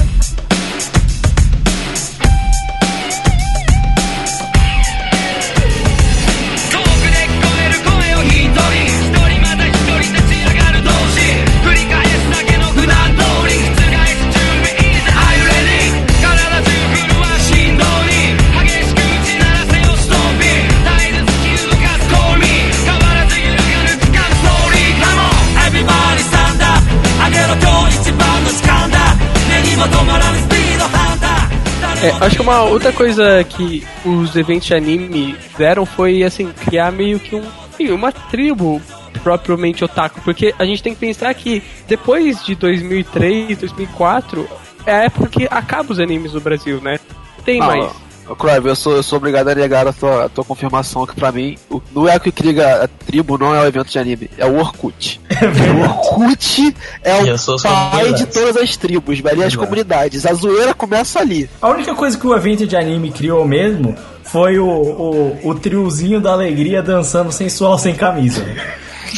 A: É, acho que uma outra coisa que os eventos de anime fizeram foi, assim, criar meio que um, enfim, uma tribo propriamente otaku, porque a gente tem que pensar que depois de 2003, 2004, é a época que acaba os animes no Brasil, né? Tem
E: Ah,
A: mais.
E: Ô, Clive, eu sou, eu sou obrigado a negar a tua, a tua confirmação que pra mim, o, não é o que cria a tribo, não é o evento de anime, é o Orkut. o Orkut é o pai de todas as tribos, velho, e as comunidades. A zoeira começa ali.
C: A única coisa que o evento de anime criou mesmo foi o, o, o triozinho da alegria dançando sensual sem camisa.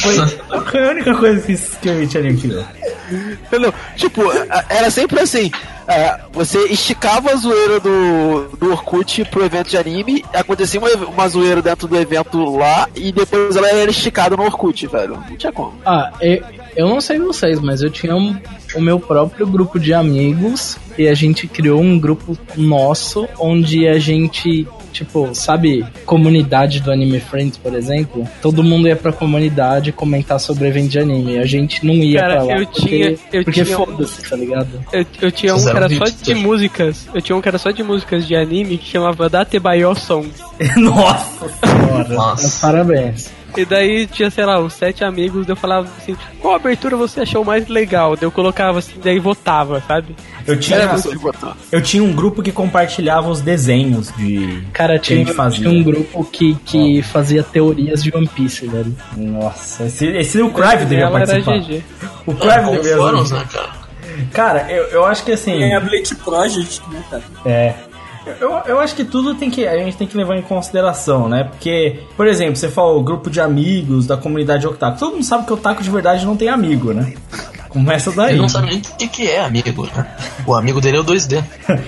C: Foi, foi a única coisa que, que o evento de anime criou.
E: Entendeu? Tipo, era sempre assim. é, você esticava a zoeira do, do Orkut pro evento de anime, acontecia uma, uma zoeira dentro do evento lá, e depois ela era esticada no Orkut, velho. Não tinha como.
B: Ah, eu, eu não sei vocês, mas eu tinha um- o meu próprio grupo de amigos e a gente criou um grupo nosso onde a gente, tipo, sabe, comunidade do Anime Friends, por exemplo? Todo mundo ia pra comunidade comentar sobre evento de anime. A gente não ia
A: Cara,
B: pra lá
A: eu
B: porque,
A: tinha- eu
B: porque
A: tinha um-
B: foda-se, tá ligado?
A: Eu, eu tinha um que era só de músicas. Eu tinha um que era só de músicas de anime que chamava Datebayo Songs.
C: Nossa senhora.
B: Parabéns.
A: E daí tinha, sei lá, uns sete amigos, eu falava assim, qual abertura você achou mais legal? Daí eu colocava assim, daí votava, sabe?
C: Eu tinha,
A: Era muito-
C: eu tinha um grupo que compartilhava os desenhos de.
B: Cara,
C: que a
B: tinha,
C: gente fazia.
B: tinha um grupo que, que fazia teorias de One Piece, velho.
C: Nossa, esse, esse o Crive devia
A: era
C: participar.
A: GG.
C: O Crive devia
F: né, cara?
C: Cara, eu, eu acho que assim.
D: Tem a Blade Project, né, cara?
C: É. Eu, eu acho que tudo tem que. A gente tem que levar em consideração, né? Porque, por exemplo, você falou grupo de amigos da comunidade otaku. Todo mundo sabe que otaku de verdade não tem amigo, né? Começa daí.
F: Ele não sabe nem o que, que é amigo, né? O amigo dele é o 2D.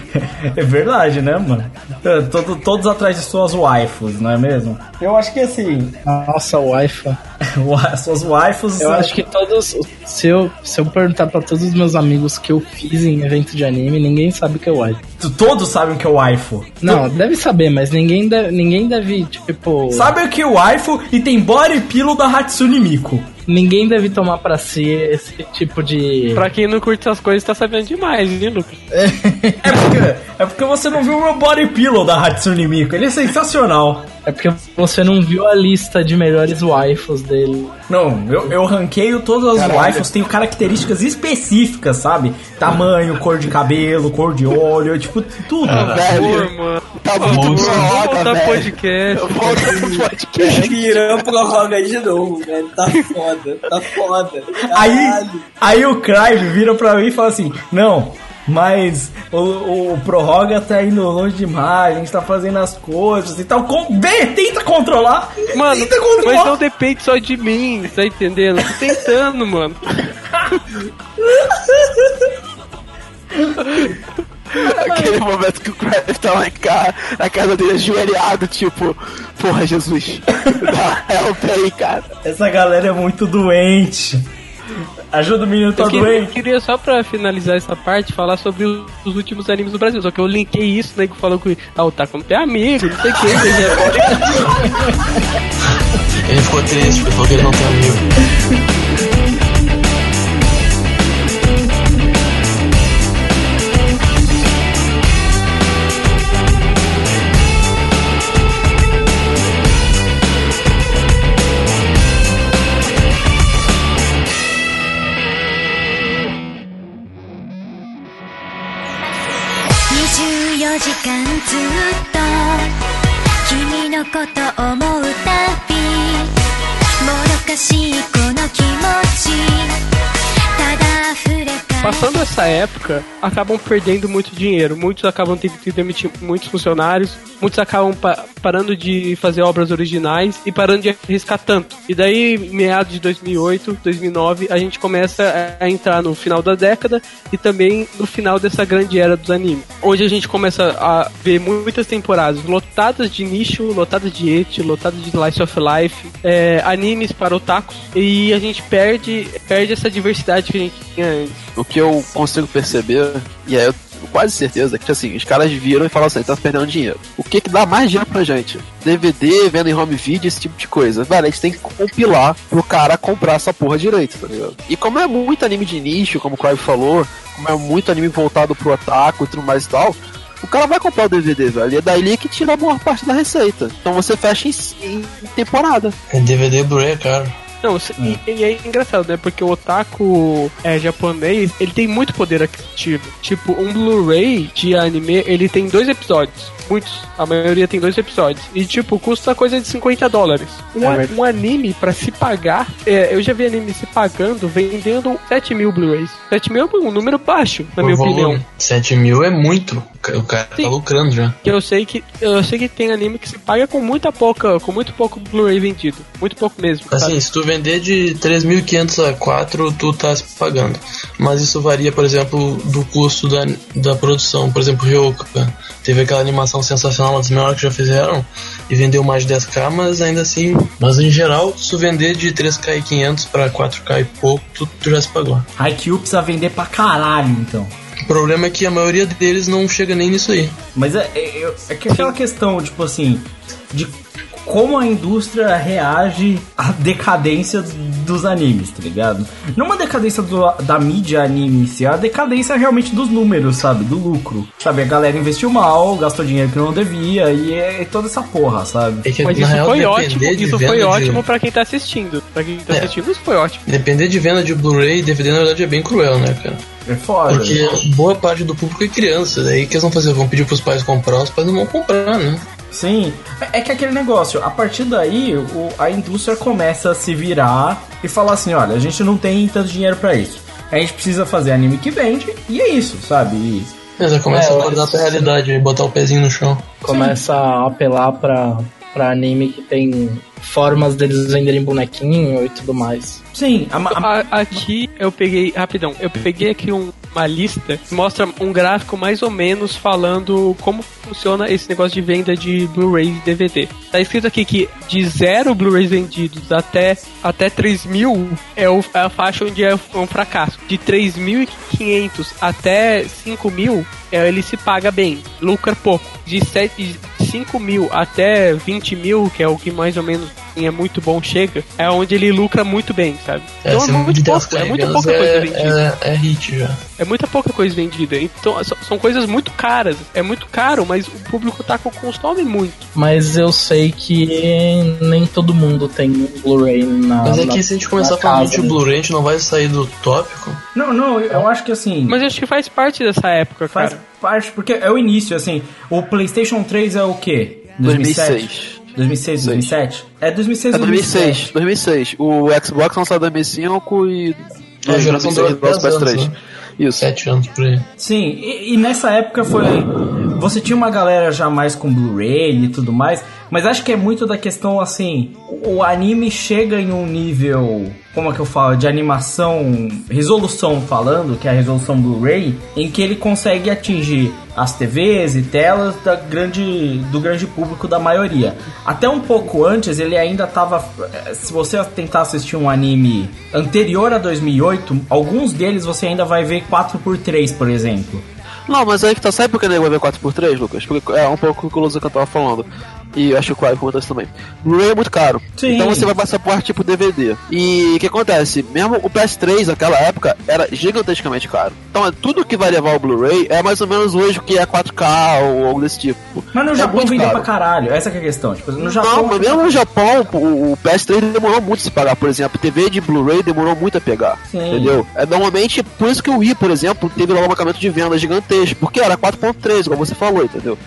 C: É verdade, né, mano? É, todo- todos atrás de suas waifus, não é mesmo? Eu acho que assim.
B: Nossa, waifa.
C: suas waifus.
B: Eu acho que todos. Se eu, se eu perguntar pra todos os meus amigos que eu fiz em evento de anime, ninguém sabe o que é waifu.
C: Todos sabem o que é waifu.
B: Não, deve saber, mas ninguém deve, ninguém deve tipo.
C: Sabe o que é waifu e tem body pillow da Hatsune Miku.
B: Ninguém deve tomar pra si esse tipo de.
A: Pra quem não curte essas coisas, tá sabendo demais, viu, Lucas?
C: É porque, é porque você não viu o meu body pillow da Hatsune Miku. Ele é sensacional.
B: É porque você não viu a lista de melhores waifus dele.
C: Não, eu, eu ranqueio todas as
B: Caralho.
C: waifus, tenho características específicas, sabe? Tamanho, cor de cabelo, cor de olho, tipo, tudo.
E: velho.
A: mano.
E: Tá
A: Vamos
E: muito
A: vamos
E: droga,
A: voltar podcast.
E: Volta pro podcast.
D: Virando prorroga de novo, velho. Tá foda, tá foda.
C: Aí,
D: Caralho.
C: aí o Crive vira pra mim e fala assim: Não, mas o, o Prorroga tá indo longe demais, a gente tá fazendo as coisas e tal. Com, vem, tenta controlar!
A: Mano,
C: tenta controlar!
A: mas não depende só de mim, tá entendendo? Tô tentando, mano.
E: Aquele momento que o Crave tá lá em casa, na casa dele ajoelhado, tipo, porra, Jesus, dá help aí, cara.
C: Essa galera é muito doente. Ajuda o menino, tá
A: Eu queria, queria só pra finalizar essa parte falar sobre os, os últimos animes do Brasil. Só que eu linkei isso, né? Que falou que ah, o Taco não tem amigo, não sei o que.
F: Ele ficou triste porque ele não tem
J: amigo.24 時間ずっと君
N: のこと思うたびもどかしいこの気持ち
A: Passando essa época, acabam perdendo muito dinheiro. Muitos acabam tendo que demitir muitos funcionários, muitos acabam pa- parando de fazer obras originais e parando de arriscar tanto. E daí, meados de 2008, 2009, a gente começa a entrar no final da década e também no final dessa grande era dos animes. Onde a gente começa a ver muitas temporadas lotadas de nicho, lotadas de eti, lotadas de slice of life, é, animes para otakus, e a gente perde, perde essa diversidade que a gente tinha antes.
E: O que eu consigo perceber, e aí eu quase certeza que assim, os caras viram e falaram assim, tá perdendo dinheiro. O que que dá mais dinheiro pra gente? DVD, venda em home video, esse tipo de coisa. Velho, a gente tem que compilar pro cara comprar essa porra direito, tá ligado? E como é muito anime de nicho, como o Clive falou, como é muito anime voltado pro otaku e tudo mais e tal, o cara vai comprar o DVD, velho. E é daí que tira a maior parte da receita. Então você fecha em, em temporada.
F: É DVD Blu-ray é caro.
A: Não, se- e, e é engraçado, né? Porque o otaku é, japonês, ele tem muito poder aquisitivo. Tipo, um Blu-ray de anime, ele tem dois episódios. Muitos, a maioria tem dois episódios. E, tipo, custa coisa de 50 dólares. Um,
B: É
A: um anime, pra se pagar, é, eu já vi anime se pagando vendendo 7 mil Blu-rays. 7 mil é um número baixo, na
F: Por
A: minha
F: volume.
A: opinião.
F: 7 mil é muito. O cara tá lucrando já.
A: Eu sei que eu sei que tem anime que se paga com muita pouca, com muito pouco Blu-ray vendido, muito pouco mesmo.
F: Assim,
A: sabe?
F: se tu vender de 3.500 a 4, tu tá se pagando. Mas isso varia, por exemplo, do custo da, da produção. Por exemplo, Ryoka teve aquela animação sensacional, uma das melhores que já fizeram, e vendeu mais de 10k, mas ainda assim. Mas em geral, se tu vender de 3k e 500 pra 4k e pouco, tu, tu já se pagou.
C: Haikyuu precisa vender pra caralho, então.
F: O problema é que a maioria deles não chega nem nisso aí.
C: Mas é, é, é- é que aquela questão, tipo assim, de como a indústria reage à decadência dos animes, tá ligado? Não uma decadência do- da mídia anime em si, é a decadência realmente dos números, sabe? Do lucro. Sabe, a galera investiu mal, gastou dinheiro que não devia, e é toda essa porra, sabe?
F: É que,
A: Mas isso
F: real,
A: foi ótimo,
F: de
A: isso foi
F: de-
A: ótimo pra quem tá assistindo. Pra quem tá
F: É.
A: assistindo, isso foi ótimo.
F: Depender de venda de Blu-ray e DVD, na verdade, é bem cruel, né, cara?
C: É foda.
F: Porque boa parte do público é criança, daí o que eles vão fazer? Vão pedir pros pais comprar, os pais não vão comprar, né?
C: Sim, é é que aquele negócio, a partir daí o- a indústria começa a se virar e falar assim: olha, a gente não tem tanto dinheiro pra isso. A gente precisa fazer anime que vende e é isso, sabe? E-
F: Mas já começa
B: É,
F: a acordar pra realidade e botar o pezinho no chão.
B: Começa a apelar pra, pra anime que tem formas deles venderem bonequinho e tudo mais.
C: Sim, a,
A: A- aqui eu peguei, rapidão, eu peguei aqui um- uma lista mostra um gráfico mais ou menos falando como funciona esse negócio de venda de Blu-ray e DVD. Tá escrito aqui que de zero Blu-rays vendidos até, até 3 mil é, o- é a faixa onde é um fracasso. De 3.500 até 5 mil, é, ele se paga bem, lucra pouco. De 7, 5 mil até 20 mil, que é o que mais ou menos é muito bom, chega, é onde ele lucra muito bem, sabe?
F: É,
A: Então é
F: acima
A: muito
F: de 10
A: pouco, é muita
F: carregados
A: pouca coisa
F: é,
A: vendida.
F: é, é hit já.
A: É muita pouca coisa vendida. Então são coisas muito caras. É muito caro, mas o público tá consome muito.
B: Mas eu sei que nem todo mundo tem um Blu-ray na.
F: Mas é
B: na-
F: que se a gente começar
B: na
F: a falar
B: casa,
F: de? Blu-ray, a gente não vai sair do tópico.
C: Não, não, eu, acho que assim.
A: Mas eu acho que faz parte dessa época,
C: Faz
A: cara.
C: parte, porque é o início, assim. O PlayStation 3 é o quê?
E: 2006.
C: 2006, 2007? É 2006,
E: É 2006, 2006. O Xbox lançou em 2005 e.
F: É, geração
E: 2006,
F: do 10
E: PS3.
F: anos, né?
E: Isso.
F: 7 anos por aí.
C: Sim, e, e nessa época foi. Você tinha uma galera já mais com Blu-ray e tudo mais, mas acho que é muito da questão assim: o, anime chega em um nível, como é que eu falo, de animação, resolução falando, que é a resolução Blu-ray, em que ele consegue atingir as TVs e telas da grande, do grande público da maioria. Até um pouco antes, ele ainda tava. eh, Se você tentar assistir um anime anterior a 2008, alguns deles você ainda vai ver 4x3, por exemplo.
E: Não, mas aí que tá. Sabe por que ele vai ver 4x3, Lucas? Porque é um pouco o que o Luzican tava falando. E eu acho que o isso também. Blu-ray é muito caro.
C: Sim.
E: Então você vai passar por tipo DVD. E o que acontece? Mesmo o PS3 naquela época era gigantescamente caro. Então é tudo que vai levar o Blu-ray é mais ou menos hoje o que é 4K ou algo desse tipo.
C: Mas no
E: É
C: Japão vendeu pra caralho, essa é a questão. Tipo, no Japão.
E: Não, mas mesmo no Japão, o, o PS3 demorou muito a se pagar, por exemplo. TV de Blu-ray demorou muito a pegar.
C: Sim.
E: Entendeu? É, normalmente, por isso que o Wii, por exemplo, teve um alavancamento de venda gigantesco, porque era 4.3, igual você falou, entendeu?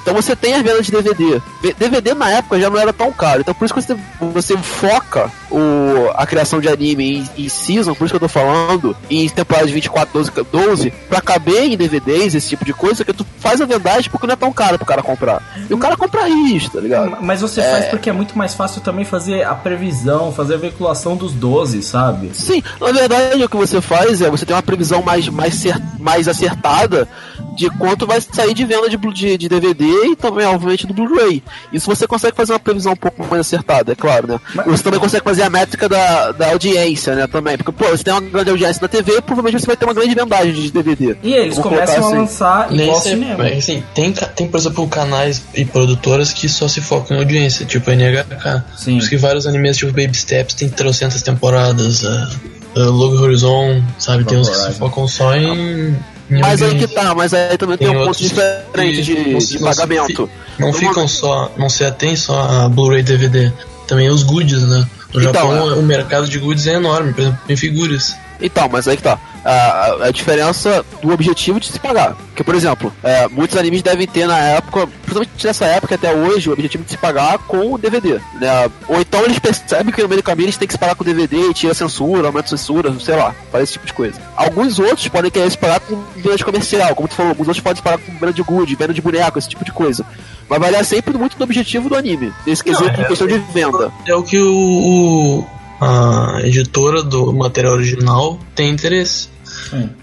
E: Então você tem as vendas de DVD. DVD na época já não era tão caro. Então por isso que você, você foca o, a criação de anime em, em season, por isso que eu tô falando, em temporadas de 24, 12, 12, pra caber em DVDs, esse tipo de coisa, que tu faz a vendagem porque não é tão caro pro cara comprar. E o cara compra isso, tá ligado?
C: Mas você
E: É.
C: faz porque é muito mais fácil também fazer a previsão, fazer a veiculação dos 12, sabe?
E: Sim, na verdade o que você faz é você tem uma previsão mais, mais, mais acertada de quanto vai sair de venda de, de, de DVD e também, obviamente, do Blu-ray. Isso você consegue fazer uma previsão um pouco mais acertada, é claro, né? Você também consegue fazer a métrica da, da audiência, né? Também. Porque, pô, você tem uma grande audiência na TV, provavelmente você vai ter uma grande vendagem de DVD.
C: E eles
E: Vamos
C: começam
E: colocar
C: a
E: assim.
C: lançar
F: Nem
C: igual
F: sempre,
C: cinema.
F: mas, assim, tem, tem, por exemplo, canais e produtoras que só se focam em audiência, tipo a NHK.
C: Sim.
F: Por isso que vários animes, tipo Baby Steps, tem trocentas temporadas, uh, uh, Log Horizon, sabe? Tem uns que se focam só em.
E: Mas aí que tá, mas aí também tem, um ponto diferente de, de pagamento.
F: Não
E: Uma-
F: ficam só, não se atém só a Blu-ray DVD, também os goodies, né? No
E: Então,
F: Japão
E: é.
F: o mercado de goodies é enorme, por exemplo, em figuras.
E: Então, mas aí que tá. A, a- diferença do objetivo de se pagar. Porque, por exemplo, é, muitos animes devem ter na época, principalmente nessa época até hoje, o objetivo de se pagar com o DVD. Né? Ou então eles percebem que no meio do caminho eles têm que se pagar com o DVD e tira censura, aumenta censura, sei lá, faz esse tipo de coisa. Alguns outros podem querer se pagar com venda de comercial, como tu falou, alguns outros podem se pagar com venda de good, venda de boneco, esse tipo de coisa. Vai variar sempre muito do objetivo do anime, nesse quesito
F: é-
E: em questão de venda.
F: É o que o- a editora do material original tem interesse.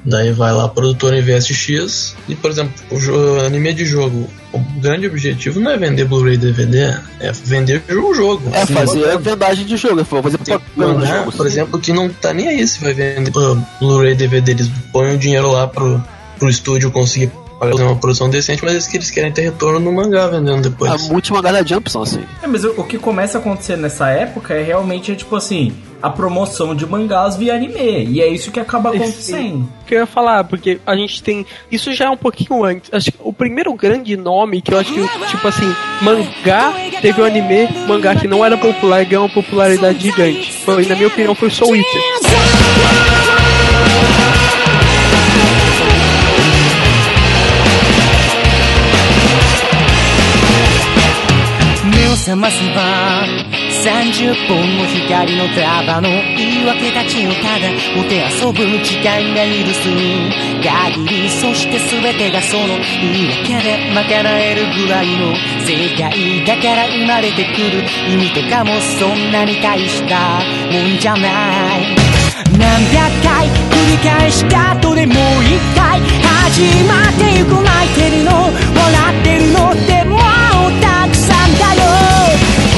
F: Daí vai lá, a produtora investe X e, por exemplo, o anime de jogo. O grande objetivo não é vender Blu-ray DVD, é vender o jogo.
E: É fazer a vendagem de jogo, fazer propaganda jogo.
F: por exemplo, que não tá nem aí se vai vender uh, Blu-ray DVD. Eles põem o dinheiro lá pro, pro estúdio conseguir pagar uma produção decente, mas eles, que eles querem ter retorno no mangá vendendo depois.
E: A multimangá da Jump são assim.
C: É, mas o, o que começa a acontecer nessa época é realmente, tipo assim, a promoção de mangás via anime. E é isso que acaba acontecendo.
A: que eu ia falar, porque a gente tem. Isso já é um pouquinho antes. Acho que o primeiro grande nome que eu acho que, tipo assim, mangá teve um anime, mangá que não era popular e ganhou uma popularidade gigante. Foi, na minha opinião, foi Soul Eater.
O: 覚ませば30本の光の束の言い訳たちをただもて遊ぶ時間が許す限りそして全てがその言い訳で賄えるぐらいの世界だから生まれてくる意味とかもそんなに大した。もんじゃない。何百回繰り返した後でもう一回。始まってゆく泣いてるの。笑ってるのでもうたくさんだよほ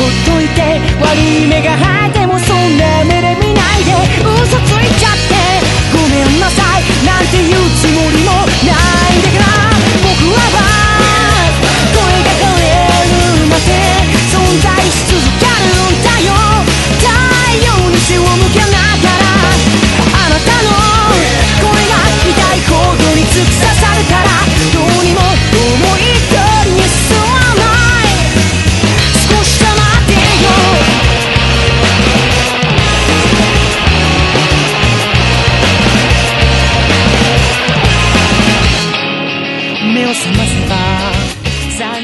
O: っといて悪い目が生えてもそんな目で見ないで。嘘ついちゃってごめんなさいなんて言うつもりもないんだから。僕は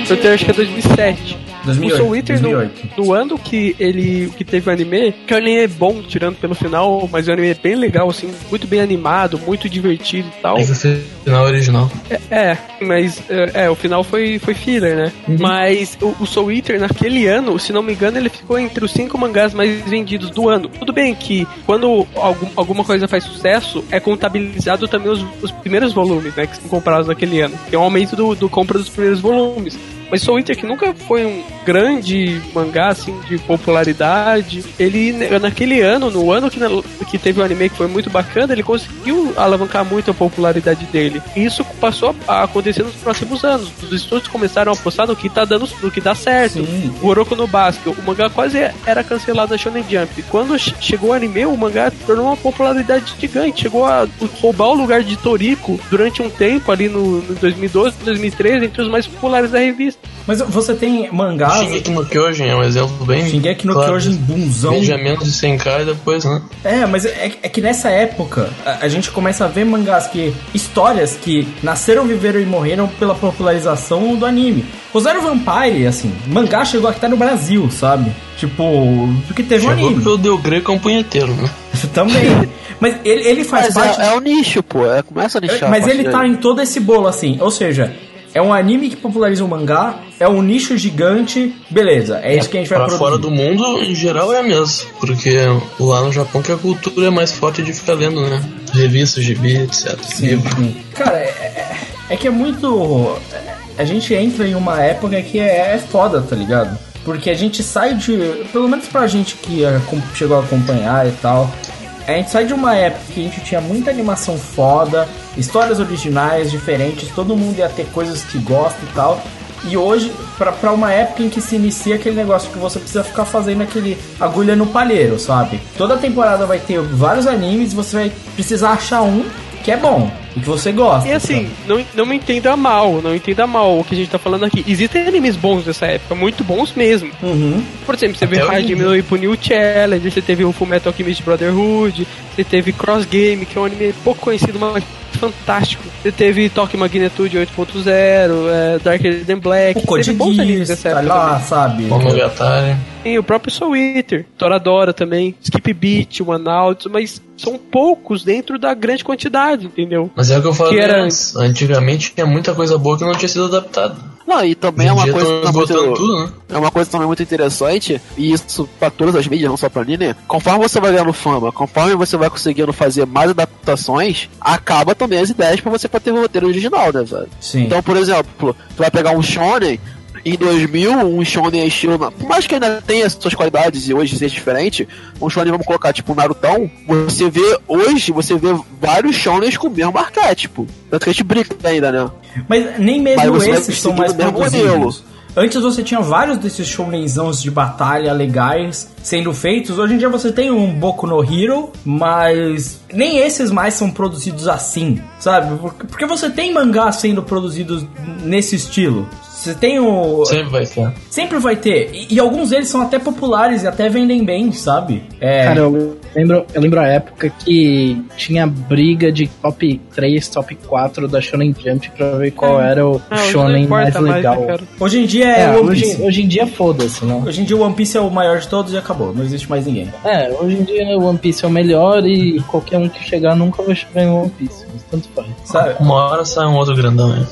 O: ば
A: Eu tenho, acho que é 2007.
C: 2008,
A: o Soul Eater, no,
C: 2008.
A: no ano que ele que teve o anime, que o anime é bom, tirando pelo final, mas o anime é bem legal, assim, muito bem animado, muito divertido e tal.
F: O final original.
A: É, é, mas é, é, o final foi, foi filler, né? Mas o, o Soul Eater, naquele ano, se não me engano, ele ficou entre os cinco mangás mais vendidos do ano. Tudo bem que quando algum, alguma coisa faz sucesso, é contabilizado também os, os primeiros volumes, né? Que são comprados naquele ano. Que é um aumento do, do compra dos primeiros volumes. Mas Soul Eater, que nunca foi um grande mangá, assim, de popularidade, ele, naquele ano, no ano que, na- que teve o anime que foi muito bacana, ele conseguiu alavancar muito a popularidade dele. E isso passou a acontecer nos próximos anos. Os estúdios começaram a apostar no que tá dando, no que dá certo. O Oroku no Basque, o mangá quase era cancelado na Shonen Jump. Quando che- chegou o anime, o mangá tornou uma popularidade gigante. Chegou a roubar o lugar de Toriko durante um tempo ali no, no 2012, 2013, entre os mais populares da revista.
C: Mas você tem mangás.
F: Shingeki no Kyojin é um exemplo bem.
C: Shingeki no
F: claro.
C: Kyojin bunzão.
F: Veja menos de 100k e depois, né?
C: É, mas é, é que nessa época a, a gente começa a ver mangás que. histórias que nasceram, viveram e morreram pela popularização do anime. O Zero Vampire, assim, mangá chegou até no Brasil, sabe? Tipo, porque teve um
F: Chegou
C: anime.
F: porque o Del Greco é um punheteiro, né?
C: Também. Mas ele, ele faz
E: Mas
C: parte.
E: é, é o nicho, pô. É, começa a nichar.
C: Mas
E: a
C: ele tá em todo esse bolo assim, ou seja, é um anime que populariza o mangá, é um nicho gigante, beleza, é isso que a gente vai
F: Pra
C: produzir.
F: fora do mundo, em geral, é a mesma. Porque lá no Japão que a cultura é mais forte de ficar lendo, né? Revistas, gibi, etc. Livro.
C: Cara, é, é- é que é muito. A gente entra em uma época que é, é foda, tá ligado? Porque a gente sai de. Pelo menos pra gente que chegou a acompanhar e tal. A gente sai de uma época que a gente tinha muita animação foda, histórias originais, diferentes, todo mundo ia ter coisas que gosta e tal. E hoje, pra uma época em que se inicia aquele negócio que você precisa ficar fazendo aquele agulha no palheiro, sabe? Toda temporada vai ter vários animes você vai precisar achar um que é bom e que você gosta.
A: E assim, não, não me entenda mal, não entenda mal o que a gente tá falando aqui. Existem animes bons dessa época, muito bons mesmo.
C: Uhum.
A: Por exemplo, você
F: Até
A: vê Hajime no Ippo New Challenge, você teve o Fullmetal Alchemist Brotherhood, você teve Cross Game, que é um anime pouco conhecido, mas fantástico. Você teve Tokyo Magnitude 8.0, é, Darker Than Black,
C: O
A: teve
C: Code
A: bons animes
C: Geass, tá lá,
A: também.
C: sabe?
F: Monogatari.
A: Tem o próprio Soul Eater, Toradora também, Skip Beat, One Out, mas são poucos dentro da grande quantidade, entendeu?
F: Mas é o que eu falei
A: Que era-
F: antes. Antigamente tinha muita coisa boa que não tinha sido adaptada.
E: Não, e também é uma coisa tá muito,
F: tudo, né?
E: é uma coisa também muito interessante, e isso pra todas as mídias, não só pra anime, conforme você vai ganhando fama, conforme você vai conseguindo fazer mais adaptações, acaba também as ideias pra você pra ter o roteiro original, né, velho?
C: Sim.
E: Então, por exemplo, tu vai pegar um shonen, em 2000, um shonen estilo, por mais que ainda tenha suas qualidades e hoje seja diferente, um shonen, vamos colocar, tipo, Narutão, você vê, hoje, você vê vários shonens com o mesmo arquétipo. Tanto que a gente brinca ainda, né?
C: Mas nem
E: Mas
C: mesmo
E: vai
C: esses são mais produzidos. Antes você tinha vários desses shounenzãos de batalha legais sendo feitos. Hoje em dia você tem um Boku no Hero, mas nem esses mais são produzidos assim, sabe? Porque- Porque você tem mangás sendo produzidos nesse estilo. Você tem o.
F: Sempre vai ter.
C: Sempre vai ter. E, e alguns deles são até populares e até vendem bem, sabe? É.
B: Cara, eu lembro, eu lembro a época que tinha briga de top 3, top 4 da Shonen Jump pra ver qual era o
A: Ah, hoje
B: Shonen mais
A: importa mais,
B: legal.
A: né?
C: Hoje em dia é,
B: É,
C: One
B: hoje,
C: Piece.
B: hoje em dia foda-se, né?
C: Hoje em dia o One Piece é o maior de todos e acabou. Não existe mais ninguém.
B: É, hoje em dia o One Piece é o melhor e qualquer um que chegar nunca vai chegar em One Piece, mas tanto faz.
C: Sabe?
F: Uma hora sai um outro grandão, né?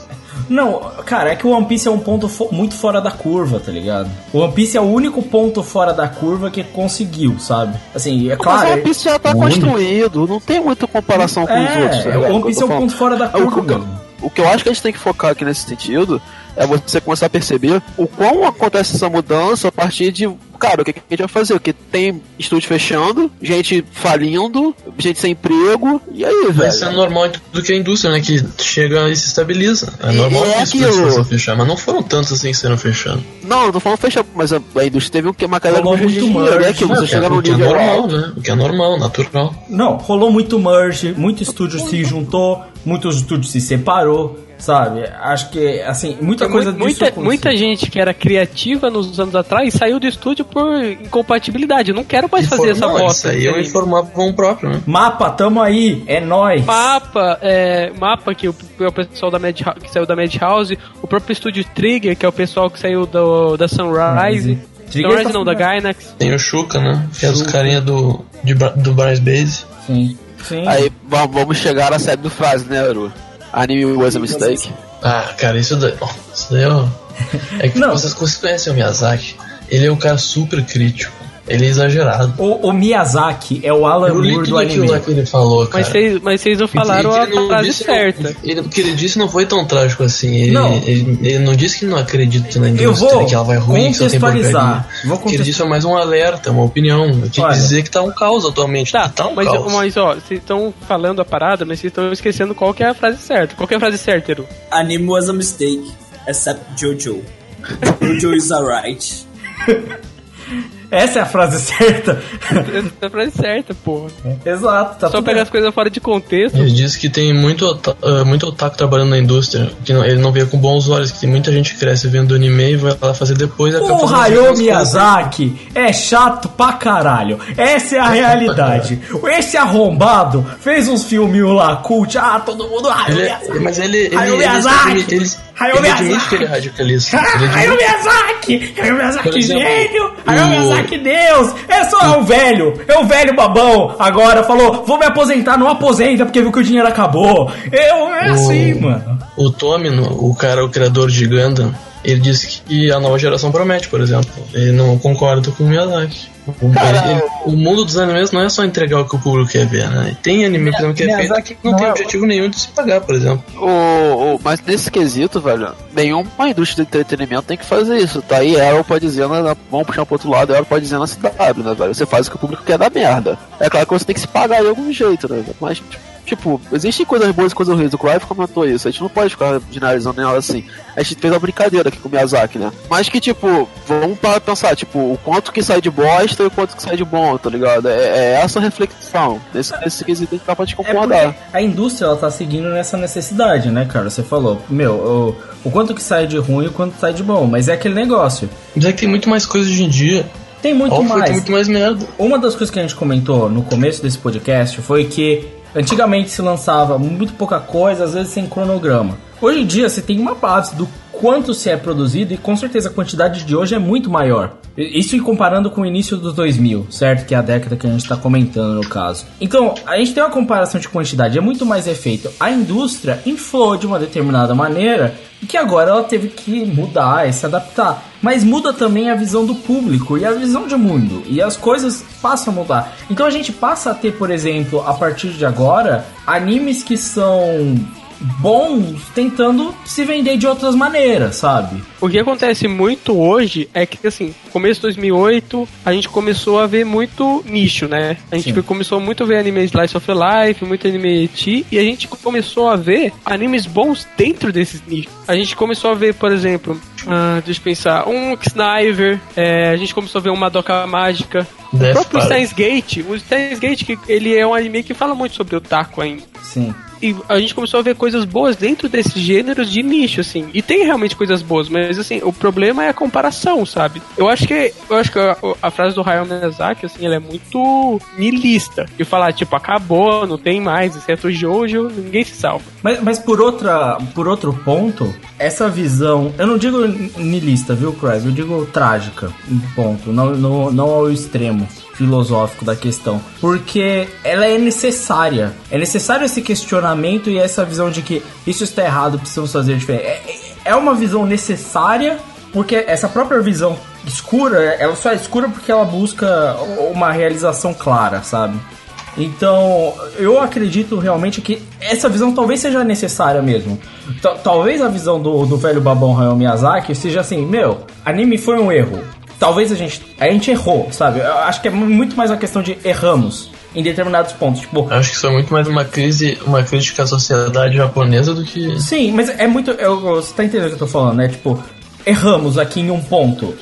C: Não, cara, é que o One Piece é um ponto fo- muito fora da curva, tá ligado? O One Piece é o único ponto fora da curva que conseguiu, sabe? Assim, é claro.
E: Mas o One Piece já tá
C: é-
E: construído, não tem muita comparação com os
C: É,
E: outros. tá
C: o
E: ligado?
C: One Piece é um
E: falando.
C: ponto fora da
E: O-
C: curva.
E: o, o que eu acho que a gente tem que focar aqui nesse sentido é você começar a perceber o quão acontece essa mudança a partir de. Cara, o que, que a gente vai fazer? Porque tem estúdio fechando, gente falindo, gente sem emprego, e aí, velho?
F: Mas isso é normal em tudo que é indústria, né? Que chega e se estabiliza. É normal
E: é
F: que isso fechar, mas não foram tantos assim que serão fechando.
E: Não, eu tô falando fechar, mas a, a indústria teve um que uma queda
C: Rolou
E: de
C: muito
E: dinheiro, né? Que você
F: Não,
E: chega
F: que é,
E: no
F: o que é normal, né? O que é normal, natural.
C: Não, rolou muito merge, muito estúdio se juntou, muitos estúdios se separou, sabe? Acho que, assim, muita coisa
A: mu-
C: disso
A: muita, muita gente que era criativa nos anos atrás saiu do estúdio por incompatibilidade. Eu não quero mais fazer essa
F: Não, Isso
A: bosta.
F: aí é um
A: anime.
F: informavam próprio, né?
C: Mapa, tamo aí, é nóis.
A: Mapa, é, mapa que o, é o pessoal da Madhouse, que saiu da Madhouse, o próprio estúdio Trigger, que é o pessoal que saiu do, da Sunrise.
C: Trigger
A: Sunrise
C: tá
A: não, da. Gainax.
F: Tem o Shuka, né? Que é
C: Shuka.
F: carinha do, de, do Bryce Base.
C: Sim. Sim.
E: Aí va- vamos chegar na série do frase, né, Aru? Anime was a mistake.
F: Ah, cara, isso daí. Isso daí, ó. É que
C: Não.
F: vocês conhecem o Miyazaki. Ele é um cara super crítico. Ele é exagerado.
C: O, o Miyazaki é o Alan Moore do
F: aquilo lá
C: anime.
F: que ele falou, cara.
A: Mas vocês, mas vocês não falaram
F: Ele-
A: a
F: ele não
A: frase certa.
F: Ele, o que ele disse não foi tão trágico assim. Ele
C: Não.
F: ele, ele não disse que não acredita na
C: Eu
F: indústria,
C: vou
F: que ela vai ruim, que só tem
C: contextualizar.
F: porcaria.
C: Vou
F: O que ele
C: contextualizar.
F: disse é mais um alerta, uma opinião. Eu quis
C: Olha.
F: dizer que tá um caos atualmente.
A: Tá,
F: tá um
A: mas,
F: caos.
A: mas ó, vocês estão falando a parada, mas vocês estão esquecendo qual que é a frase certa. Qual que é a frase certa, Eru?
D: Anime was a mistake, except Jojo. Jojo is alright.
C: Essa é a frase certa.
A: Essa é a frase certa, porra.
C: Exato, tá
A: Só
C: tudo
A: pegar as coisas fora de contexto.
F: Ele diz que tem muito, ah, muito otaku trabalhando na indústria, que não- ele não vê com bons olhos, que tem muita gente que cresce vendo anime e vai lá fazer depois
C: O Hayao
F: coisas.
C: Miyazaki é chato pra caralho. Essa é a realidade. Esse arrombado fez uns filminhos lá, cult. Ah, todo mundo. Hayao
F: Ele é-
C: Miyazaki.
F: mas ele, ele,
C: Hayao Miyazaki.
F: ele, ele,
C: Hayao
F: ele admite
C: Miyazaki.
F: que ele é radicalista.
C: Ah, Hayao Miyazaki! Hayao Miyazaki gênio! Hayao
F: o-
C: Miyazaki Deus! É só o velho! É o velho babão! Agora falou, vou me aposentar, não aposenta porque viu que o dinheiro acabou. Eu, é
F: O-
C: assim, mano.
F: O Tomino, o cara, o criador de Gundam, ele disse que a nova geração promete, por exemplo. Ele não concorda com o Miyazaki. O,
E: Cara,
F: ele- o mundo dos animes não é só entregar o que o público quer ver, né? Tem anime, por exemplo, que é feito que não
E: não
F: tem
E: é-
F: objetivo nenhum de se pagar, por exemplo.
E: O, o- mas nesse quesito, velho, nenhuma indústria de entretenimento tem que fazer isso. Tá aí, Arrow pode dizer, na, vamos puxar pro outro lado, Arrow pode dizer na CW, né, velho? Você faz o que o público quer da merda. É claro que você tem que se pagar de algum jeito, né? velho? Mas, tipo, existem coisas boas e coisas ruins. O Clive comentou isso. A gente não pode ficar generalizando nem nada assim. A gente fez uma brincadeira aqui com o Miyazaki, né? Mas que, tipo, vamos para pensar, tipo, o quanto que sai de bosta e o quanto que sai de bom, tá ligado? É, é essa reflexão. Nesse, nesse quesito a gente dá pra te
C: É
E: concordar.
C: porque a indústria ela tá seguindo nessa necessidade, né, cara? Você falou, meu, o, o quanto que sai de ruim e o quanto sai de bom, mas é aquele negócio.
F: Mas é que tem muito mais coisa hoje em dia.
C: Tem muito
F: Óbvio,
C: mais.
F: Tem muito mais merda.
C: Uma das coisas que a gente comentou no começo desse podcast foi que antigamente se lançava muito pouca coisa, às vezes sem cronograma. Hoje em dia você tem uma base do quanto se é produzido e com certeza a quantidade de hoje é muito maior. Isso em comparando com o início dos 2000, certo? Que é a década que a gente está comentando no caso. Então, a gente tem uma comparação de quantidade, é muito mais efeito. A indústria inflou de uma determinada maneira e que agora ela teve que mudar e se adaptar. Mas muda também a visão do público e a visão de mundo. E as coisas passam a mudar. Então a gente passa a ter, por exemplo, a partir de agora, animes que são bons tentando se vender de outras maneiras, sabe?
A: O que acontece muito hoje é que, assim, começo de 2008, a gente começou a ver muito nicho, né? A gente
C: Sim.
A: começou muito a ver anime Slice of Life, muito anime T, e a gente começou a ver animes bons dentro desses nichos. A gente começou a ver, por exemplo, ah, deixa eu pensar, um Sniper, é, a gente começou a ver uma Madoka Mágica, o
F: Death
A: próprio
F: Party.
A: Steins Gate, o Steins Gate, que ele é um anime que fala muito sobre o taco ainda.
C: Sim.
A: E a gente começou a ver coisas boas dentro desses gêneros de nicho, assim. E tem realmente coisas boas, mas assim, o problema é a comparação, sabe? Eu acho que eu acho que a, a frase do Hayao Miyazaki, assim, ela é muito nilista. De falar, tipo, acabou, não tem mais, exceto o Jojo, ninguém se salva.
C: Mas, mas por, outra, por outro ponto, essa visão, eu não digo nilista, viu, Craig? Eu digo trágica, um ponto, não, não, não ao extremo filosófico da questão, porque ela é necessária. É necessário esse questionamento e essa visão de que isso está errado, precisamos fazer diferente. É, é- é uma visão necessária, porque essa própria visão escura, ela só é escura porque ela busca uma realização clara, sabe? Então, eu acredito realmente que essa visão talvez seja necessária mesmo. Ta- talvez a visão do, do velho babão Hayao Miyazaki seja assim, meu, anime foi um erro. Talvez a gente, a gente errou, sabe? Eu acho que é muito mais uma questão de erramos em determinados pontos. Tipo,
F: Acho que isso é muito mais uma crise, uma crítica à sociedade japonesa do que.
C: Sim, mas é muito. eu- você tá entendendo o que eu tô falando, né? Tipo, erramos aqui em um ponto.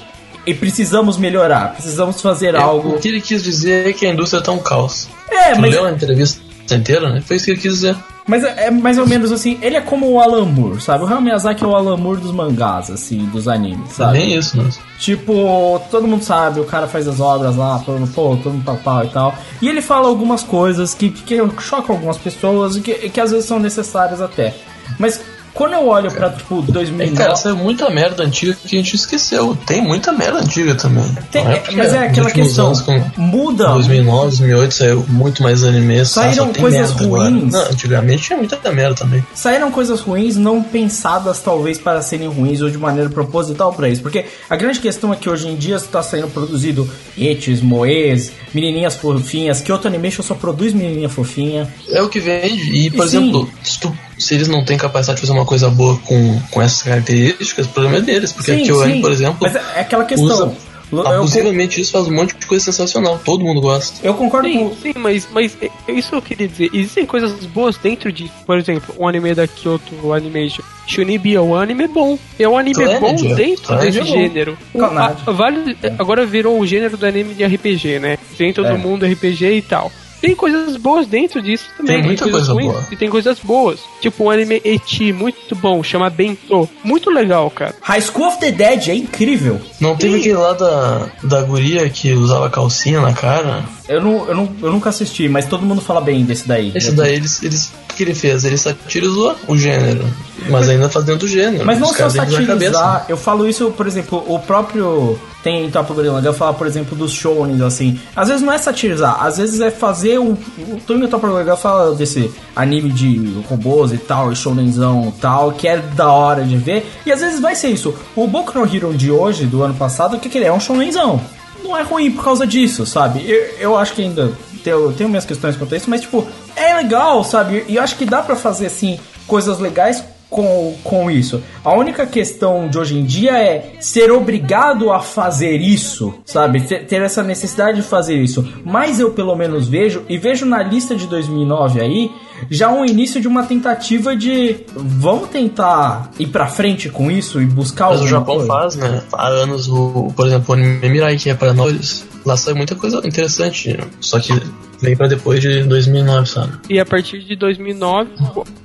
C: E precisamos melhorar, precisamos fazer algo.
F: O que ele quis dizer é que a indústria tá um caos.
C: É,
F: tu
C: mas-
F: leu a entrevista inteira, né? Foi isso que ele quis dizer.
C: Mas é é mais ou menos assim, ele é como o Alan Moore, sabe? O Hayao Miyazaki é o Alan Moore dos mangás, assim, dos animes, sabe?
F: Nem isso, né?
C: Tipo, todo mundo sabe, o cara faz as obras lá, todo mundo, pô, todo mundo tal, tal e tal. E ele fala algumas coisas que, que chocam algumas pessoas e que, que às vezes são necessárias até. Mas quando eu olho pra, tipo,
F: É,
C: 2009...
F: cara, saiu muita merda antiga que a gente esqueceu. Tem muita merda antiga também.
C: Tem-
F: porque
C: mas é aquela questão,
F: anos,
C: muda.
F: 2009, 2008 saiu muito mais animes. só-
C: Saíram coisas ruins.
F: Não, antigamente tinha muita merda também.
C: saíram coisas ruins não pensadas talvez para serem ruins ou de maneira proposital para isso. Porque a grande questão é que hoje em dia está sendo produzido etes, moes, menininhas fofinhas, que outro animation só produz menininha fofinha.
F: É o que vende. E, por
C: E sim.
F: exemplo, se, tu- se eles não têm capacidade de fazer uma coisa boa com, com essas características, o problema é deles. Porque
C: Sim.
F: N, por exemplo,
C: Mas é é aquela questão.
F: usa- Abusivamente isso faz um monte de coisa sensacional. Todo mundo gosta.
C: Eu concordo
A: sim,
C: com.
A: Sim, mas, mas é- é isso que eu queria dizer. Existem coisas boas dentro de, por exemplo, o anime da Kyoto Animation. Shunibi é um anime bom. É um anime bom
F: é.
A: dentro desse
F: é bom.
A: gênero. O- a- vale, agora virou o gênero do anime de RPG, né? Dentro
F: É.
A: do mundo RPG e tal. Tem coisas boas dentro disso também.
F: Tem muita
A: coisas
F: coisa
A: ruins
F: boa.
A: E tem coisas boas. Tipo um anime eti muito bom, chama Bento. Muito legal, cara.
C: High School of the Dead é incrível.
F: Não teve aquele lá da, da guria que usava calcinha na cara?
C: Eu, não, eu, não, eu nunca assisti, mas todo mundo fala bem desse daí.
F: Esse daí, eles, eles, o que ele fez? Ele satirizou o gênero, mas ainda faz dentro do gênero.
C: Mas não só satirizar, eu falo isso, por exemplo, o próprio. Tem em Top Gorilla, eu falo, por exemplo, dos shounens, assim. Às vezes não é satirizar, às vezes é fazer um. O Tony Top Gorilla fala desse anime de robôs e tal, e shounenzão e tal, que é da hora de ver. E às vezes vai ser isso. O Boku no Hero de hoje, do ano passado, o que, que ele é? É um shounenzão. Não é ruim por causa disso, sabe? Eu, eu acho que ainda tenho, tenho minhas questões quanto a isso, mas tipo, é legal, sabe? E eu acho que dá pra fazer assim coisas legais com, com isso. A única questão de hoje em dia é ser obrigado a fazer isso, sabe? Ter, ter essa necessidade de fazer isso. Mas eu pelo menos vejo, e vejo na lista de 2009 aí, já um início de uma tentativa de vamos tentar ir pra frente com isso e buscar
F: Mas o Japão
C: coisa.
F: faz, né? Há anos, o, por exemplo, o Mirai, que é para nós, lá sai muita coisa interessante. Só que vem pra depois de 2009, sabe?
A: E a partir de 2009,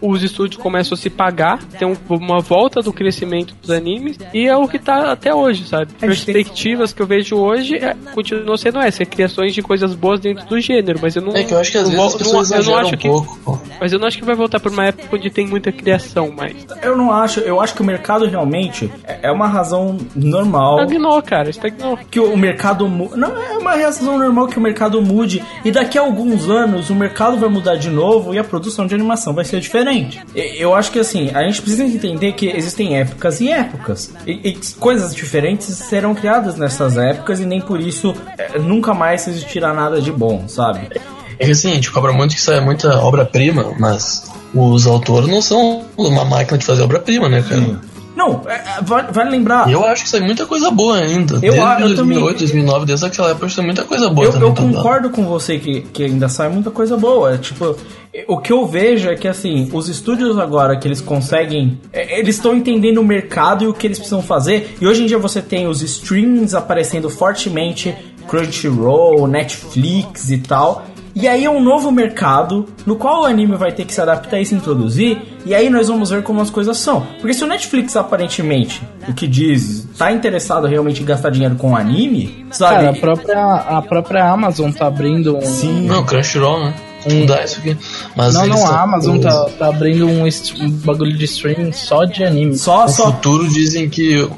A: os estúdios começam a se pagar, tem um- uma volta do crescimento dos animes, e é o que tá até hoje, sabe? Perspectivas que eu vejo hoje é, continuam sendo essa, é criações de coisas boas dentro do gênero, mas eu não.
F: É que eu acho que às vezes as pessoas
A: não, eu não
F: exageram
A: acho
F: um
A: que,
F: pouco. pô.
A: Mas eu não acho que vai voltar pra uma época onde tem muita criação mais.
C: Eu não acho, eu acho que o mercado realmente é é uma razão normal.
A: Estagnou, cara, estagnou.
C: Que o mercado Não, é uma razão normal que o mercado mude. E daqui a alguns anos o mercado vai mudar de novo e a produção de animação vai ser diferente. Eu acho que assim, a gente precisa entender que existem épocas e épocas. E, e coisas diferentes serão criadas nessas épocas e nem por isso é, nunca mais existirá nada de bom, sabe?
F: É que assim, a gente cobra muito que sai muita obra-prima, mas os autores não são uma máquina de fazer obra-prima, né, cara?
C: Não, é, é, vale, vale lembrar.
F: Eu acho que sai muita coisa boa ainda.
C: Eu-
F: desde
C: eu também-
F: 2008, 2009, desde aquela época, sai muita coisa boa
C: Eu,
F: também.
C: eu concordo com você que, que ainda sai muita coisa boa. É, Tipo, o que eu vejo é que assim, os estúdios agora que eles conseguem. é, Eles estão entendendo o mercado e o que eles precisam fazer. E hoje em dia você tem os streams aparecendo fortemente, Crunchyroll, Netflix e tal. E aí é um novo mercado no qual o anime vai ter que se adaptar e se introduzir. E aí nós vamos ver como as coisas são. Porque se o Netflix aparentemente, o que diz, tá interessado realmente em gastar dinheiro com anime, sabe?
B: Cara, a própria, a própria Amazon tá abrindo um.
C: Sim.
F: Não, Crunchyroll, né?
B: Um-
F: Dá isso aqui. Mas
B: não, não, a Amazon
F: o-
B: tá, tá abrindo um, um bagulho de streaming só de anime.
C: Só,
F: No futuro dizem que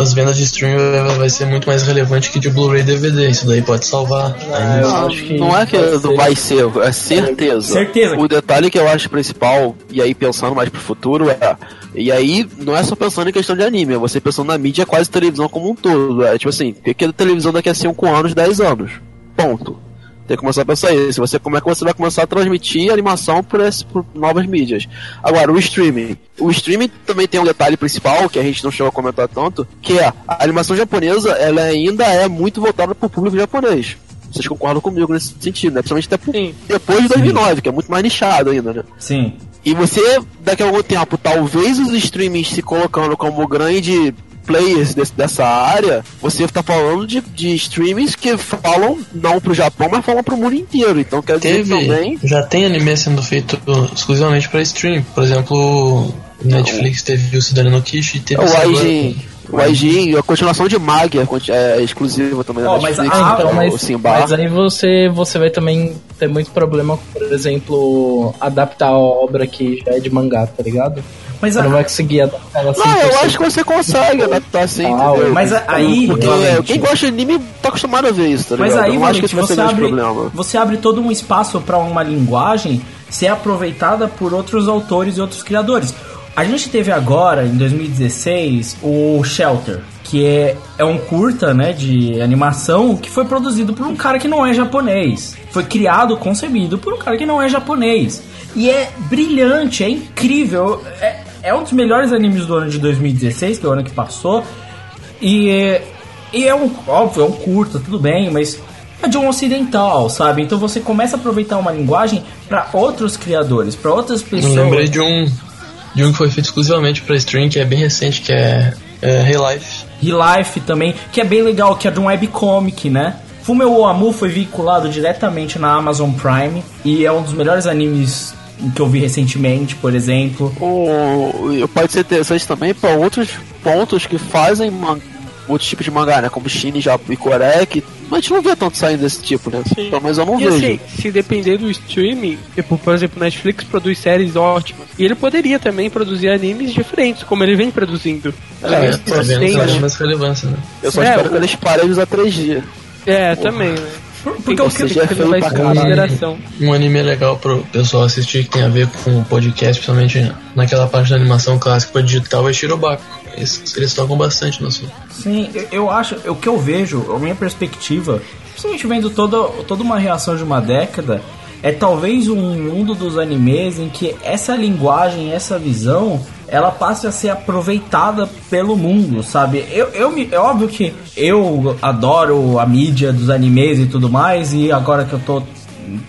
F: as vendas de streaming vai- vai ser muito mais relevante que de Blu-ray DVD. Isso daí pode salvar.
B: Ah, eu
E: Não,
B: acho que
E: não é que
B: vai ser.
E: vai ser, é certeza.
C: Certeza.
E: O detalhe que eu acho principal, e aí pensando mais pro futuro, é. E aí, não é só pensando em questão de anime, é você pensando na mídia quase televisão como um todo. É tipo assim, o que que é televisão daqui a 5 anos, 10 anos? Ponto. Tem que começar a pensar isso. Você, como é que você vai começar a transmitir animação por, esse, por novas mídias? Agora, o streaming. O streaming também tem um detalhe principal, que a gente não chegou a comentar tanto, que é a animação japonesa, ela ainda é muito voltada pro público japonês. Vocês concordam comigo nesse sentido, né? Principalmente até por- depois de 2009, que é muito mais nichado ainda, né?
C: Sim.
E: E você, daqui a algum tempo, talvez os streamings se colocando como grande players desse- dessa área, você tá falando de, de streamings que falam não pro Japão, mas falam pro mundo inteiro. Então quer dizer
F: Teve,
E: também.
F: já tem anime sendo feito exclusivamente pra stream. Por exemplo, o Netflix teve o Cidadão no Kishi e teve
E: O
F: agora.
E: Aijin, o Aijin, a continuação de Mag é, é exclusiva também da
C: mas
E: Netflix.
C: a-
B: Então,
E: o
B: mas,
E: Simba.
B: mas aí você, você vai também ter muito problema, por exemplo, adaptar a obra que já é de mangá, tá ligado?
C: Mas
B: Você
C: a-
B: não vai conseguir adaptar ela
E: Não, eu
B: 100%.
E: acho que você consegue adaptar assim,
B: Ah,
E: entendeu?
C: mas a- aí,
E: Porque
C: Valente-
E: quem gosta de anime tá acostumado a ver isso, tá
C: Mas
E: ligado?
C: aí,
E: eu não acho que isso vai ser
C: abre,
E: problema.
C: você abre todo um espaço para uma linguagem ser aproveitada por outros autores e outros criadores. A gente teve agora, em 2016, o Shelter, que é, é um curta né, de animação que foi produzido por um cara que não é japonês. Foi criado, concebido por um cara que não é japonês. E é brilhante, é incrível. É, é um dos melhores animes do ano de 2016, que é o ano que passou. E, E é um, óbvio, é um curta, tudo bem, mas é de um ocidental, sabe? Então você começa a aproveitar uma linguagem para outros criadores, para outras
F: Eu
C: pessoas.
F: lembrei de um, de um que foi feito exclusivamente pra stream, que é bem recente, que é, é Real Life.
C: Re-Life também, que é bem legal, que é de um webcomic, né? Fumeu Oamu foi vinculado diretamente na Amazon Prime e é um dos melhores animes que eu vi recentemente, por exemplo.
E: O, pode ser interessante também para outros pontos que fazem man- outros tipos de mangá, né? Como China, Japão e Coreia, que a gente não vê tanto saindo desse tipo, né? Pelo menos eu não
A: e
E: vejo.
A: assim, se depender do streaming, tipo, por exemplo, Netflix produz séries ótimas. E ele poderia também produzir animes diferentes, como ele vem produzindo.
F: É,
A: Talvez
F: tá vendo? dando mais relevância, né?
E: Eu só
A: É,
E: espero
A: o-
E: que eles parem de usar 3G.
A: É, também, né?
C: Porque
A: que- ser
E: é feio pra caralho.
A: consideração.
F: Um anime legal pro pessoal assistir que tem a ver com o podcast, principalmente naquela parte da animação clássica pra digital, é Shirobako. Eles, eles tocam bastante no assunto.
C: Sim, eu, eu acho, o que eu vejo, a minha perspectiva, principalmente vendo toda, toda uma reação de uma década, é talvez um mundo dos animes em que essa linguagem, essa visão, ela passe a ser aproveitada pelo mundo, sabe? Eu, eu me, é óbvio que eu adoro a mídia dos animes e tudo mais, e agora que eu tô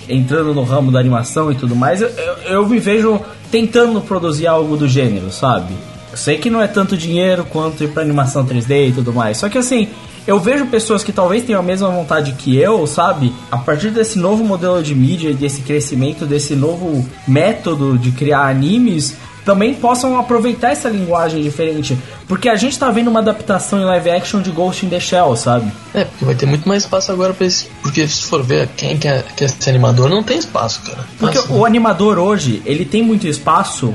C: entrando no ramo da animação e tudo mais, eu, eu, eu me vejo tentando produzir algo do gênero, sabe? Sei que não é tanto dinheiro quanto ir pra animação 3D e tudo mais. Só que assim, eu vejo pessoas que talvez tenham a mesma vontade que eu, sabe? A partir desse novo modelo de mídia, desse crescimento, desse novo método de criar animes, também possam aproveitar essa linguagem diferente. Porque a gente tá vendo uma adaptação em live action de Ghost in the Shell, sabe?
F: É, porque vai ter muito mais espaço agora pra esse. Porque se for ver, quem quer, quer ser animador não tem espaço, cara.
C: Porque
F: Nossa.
C: o animador hoje, ele tem muito espaço,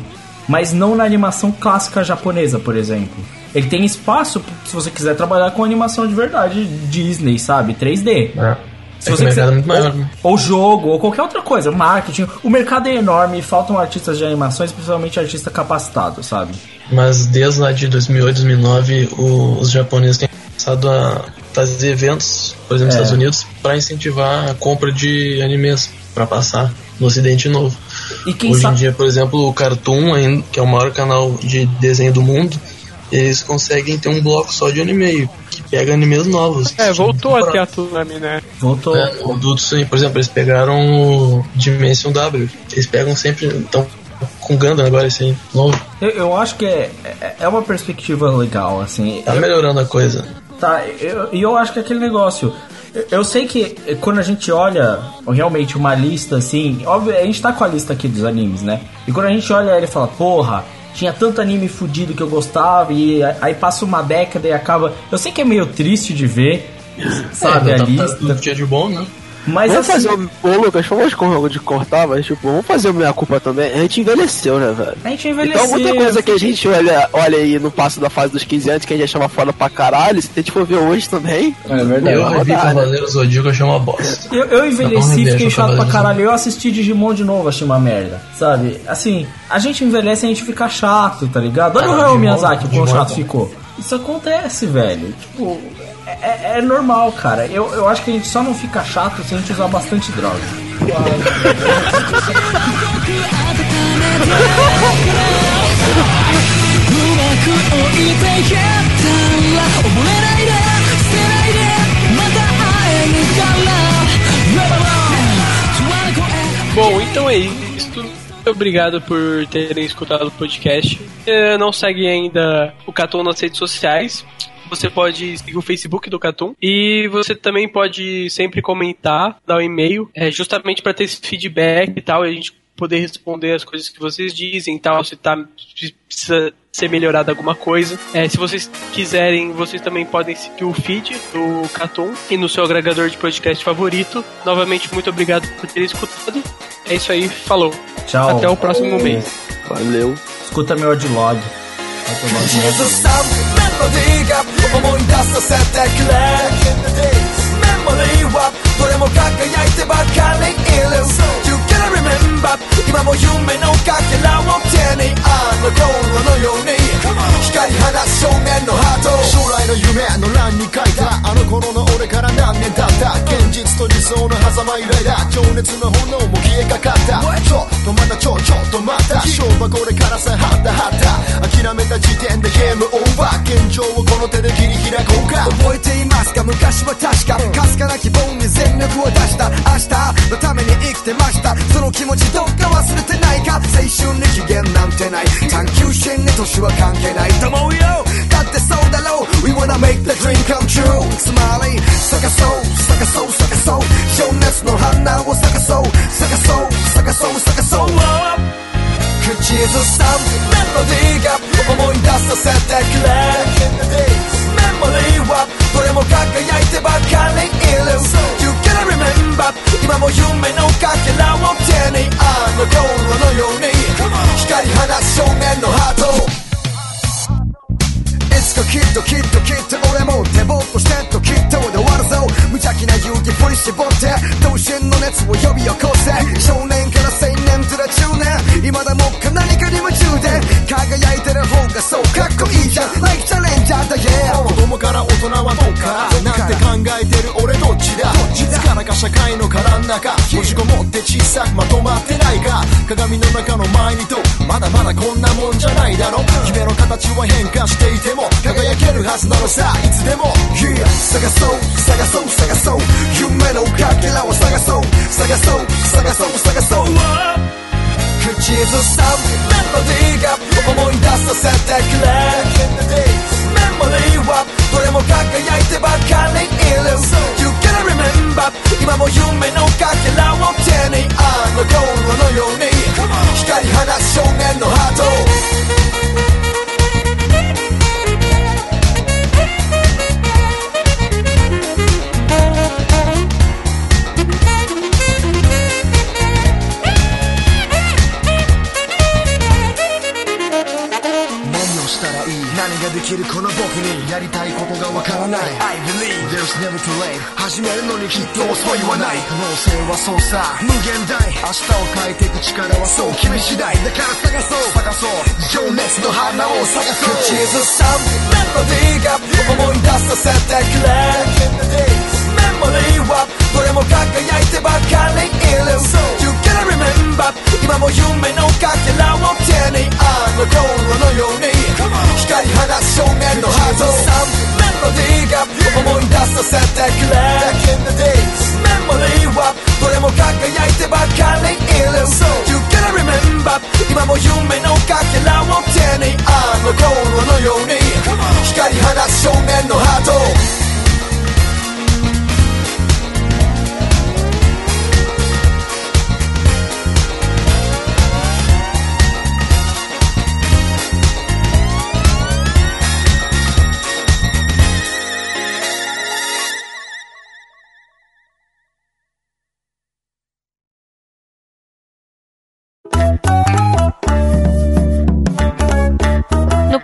C: mas não na animação clássica japonesa, por exemplo. Ele tem espaço se você quiser trabalhar com animação de verdade, Disney, sabe? 3D.
F: É que o mercado é muito maior,
C: ou, ou jogo, ou qualquer outra coisa, marketing. O mercado é enorme e faltam artistas de animações, principalmente artista capacitado, sabe?
F: Mas desde lá de 2008, 2009, o- os japoneses têm começado a fazer eventos, por exemplo, nos
C: É.
F: Estados Unidos, pra incentivar a compra de animes pra passar no Ocidente novo.
C: E quem
F: Hoje
C: sabe-
F: em dia, por exemplo, o Cartoon, que é o maior canal de desenho do mundo, eles conseguem ter um bloco só de anime, que pega animes novos.
A: É, voltou a ter a Tsunami, né?
C: Voltou.
F: É, o por exemplo, eles pegaram o Dimension W. Eles pegam sempre. Estão com Gundam agora esse aí, novo.
C: Eu, eu acho que é, é- é uma perspectiva legal, assim.
F: Tá
C: Eu-
F: melhorando a coisa.
C: Tá, e eu, e eu acho que é aquele negócio. eu- sei que quando a gente olha realmente uma lista assim, óbvio, a gente tá com a lista aqui dos animes, né? E quando a gente olha ele fala, porra, tinha tanto anime fudido que eu gostava, e aí passa uma década e acaba. Eu sei que é meio triste de ver, sabe,
F: É,
C: a
F: tá- tá
C: lista.
F: que tinha de bom, né?
C: Mas
E: vamos
C: assim,
E: fazer o. Ô, Lucas, vamos com de cortar, mas tipo, vamos fazer a minha culpa também. A gente envelheceu, né, velho?
C: a gente envelheceu.
E: Então muita coisa que a gente olha, olha aí no passo da fase dos 15 anos que a gente achava foda pra caralho, se a gente for ver hoje também.
B: É verdade.
F: Eu revi
E: rodar, né?
F: Cavaleiro Zodíaco, eu achei uma bosta.
C: Eu, eu envelheci,
F: Vamos rever,
C: fiquei
F: eu
C: chato pra caralho. Eu assisti Digimon de novo, achei uma merda. Sabe? Assim, a gente envelhece e a gente fica chato, tá ligado? Olha
F: Ah,
C: o Hayao Miyazaki, quão
F: é
C: chato ficou. Isso acontece, velho. Tipo, é, é- é normal, cara. Eu, eu acho que a gente só não fica chato se a gente usar bastante droga.
A: Bom, então é isso. Obrigado por terem escutado o podcast. Eh, não segue ainda o Catum nas redes sociais. Você pode seguir o Facebook do Catum e você também pode sempre comentar, dar um e-mail, é, justamente para ter esse feedback e tal, e a gente poder responder as coisas que vocês dizem e tal, se tá se precisa ser melhorada alguma coisa. É, se vocês quiserem, vocês também podem seguir o feed do Catum e no seu agregador de podcast favorito. Novamente, muito obrigado por ter escutado. É isso aí, falou.
C: Tchau.
A: Até o próximo mês.
E: Valeu.
C: Escuta meu adlog.
H: 静さメロディーが思い出させてくれ。メモリーはどれも輝いてばかりいる。You gotta remember 今も夢のかけらを手にあの頃のように。光り放つ少年のハート。
P: 将来の夢の欄に書いた。あの頃の俺から何年経った。現実と理想の狭間揺れだ。情熱の炎も消えかかった。ちょっとまたちょちょっとまた。勝負はこれからさはったはった。諦めた時点でゲームオーバー。現状をこの手で切り開こうか。
H: 覚えています
P: 私は確か。かすかな希望に全力を出した明日のために生きてました。その気持ちどっか忘れてないか？青春に期限なんてない。探求心に年は関係ない。と思うよ。だってそうだろう。We wanna make the dream come true. つまり探そう探そう探そう情熱の花を探そう。探そう探そう探そう。口ずさむメロディーが思い出させてくれ。メモリーはどれも輝いてばかりいる。You gotta remember 今も夢のかけらを手にあの頃のように。光り放つ少年のハート。いつかきっときっときっと俺も手ぼっとしてときっとで終わるぞ。無邪気な勇気振り絞って同心の熱を呼び起こせ。少年から青年ずら中年。今だも
Q: 鏡の中の前にとまだまだこんなもんじゃないだろ。夢の形は変化していても輝けるはずなのさ。いつでも
P: Yeah 探そう探そう探そう。夢のかけらを探そう探そう探そう探そう口ずさむメロディーが思い出させてくれメモリーはどれも輝いてばかりいる You gotta remember 今も夢のかけらを手にあの頃のように光り放つ少年のハート
Q: きるこの僕にやりたいことがわからない。I believe there's never too late. 始めるのにきっと遅いはない。可能性はそうさ。無限大。明日を変えていく力はそう君次第。だから探そう探そう。情熱の花を探そう。
P: 口ずさむメロディーが思い出させてくれメモリーはどれも輝いてばかりいる。You gotta remember 今も夢のかけらを手にあの頃のように光り放つ少年のハートメロディーが思い出させてくれ。メモリーはどれも輝いてばかりいる You gotta remember 今も夢のかけらを手にあの頃のように光り放つ少年のハート。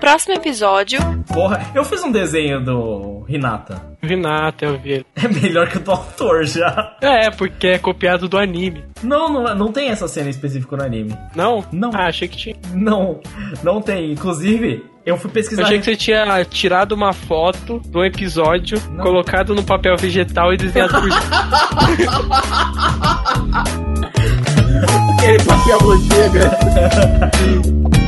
R: Próximo episódio,
C: Porra, eu fiz um desenho do Hinata.
A: Renata, eu vi.
C: É melhor que o do autor já.
A: É, porque é copiado do anime.
C: Não, não, não tem essa cena específica no anime.
A: Não?
C: Não.
A: Ah, achei que tinha.
C: Não, não tem. Inclusive, eu fui pesquisar.
A: Eu achei que você tinha tirado uma foto do episódio, colocado no papel vegetal e desenhado por
C: Aquele papel chega.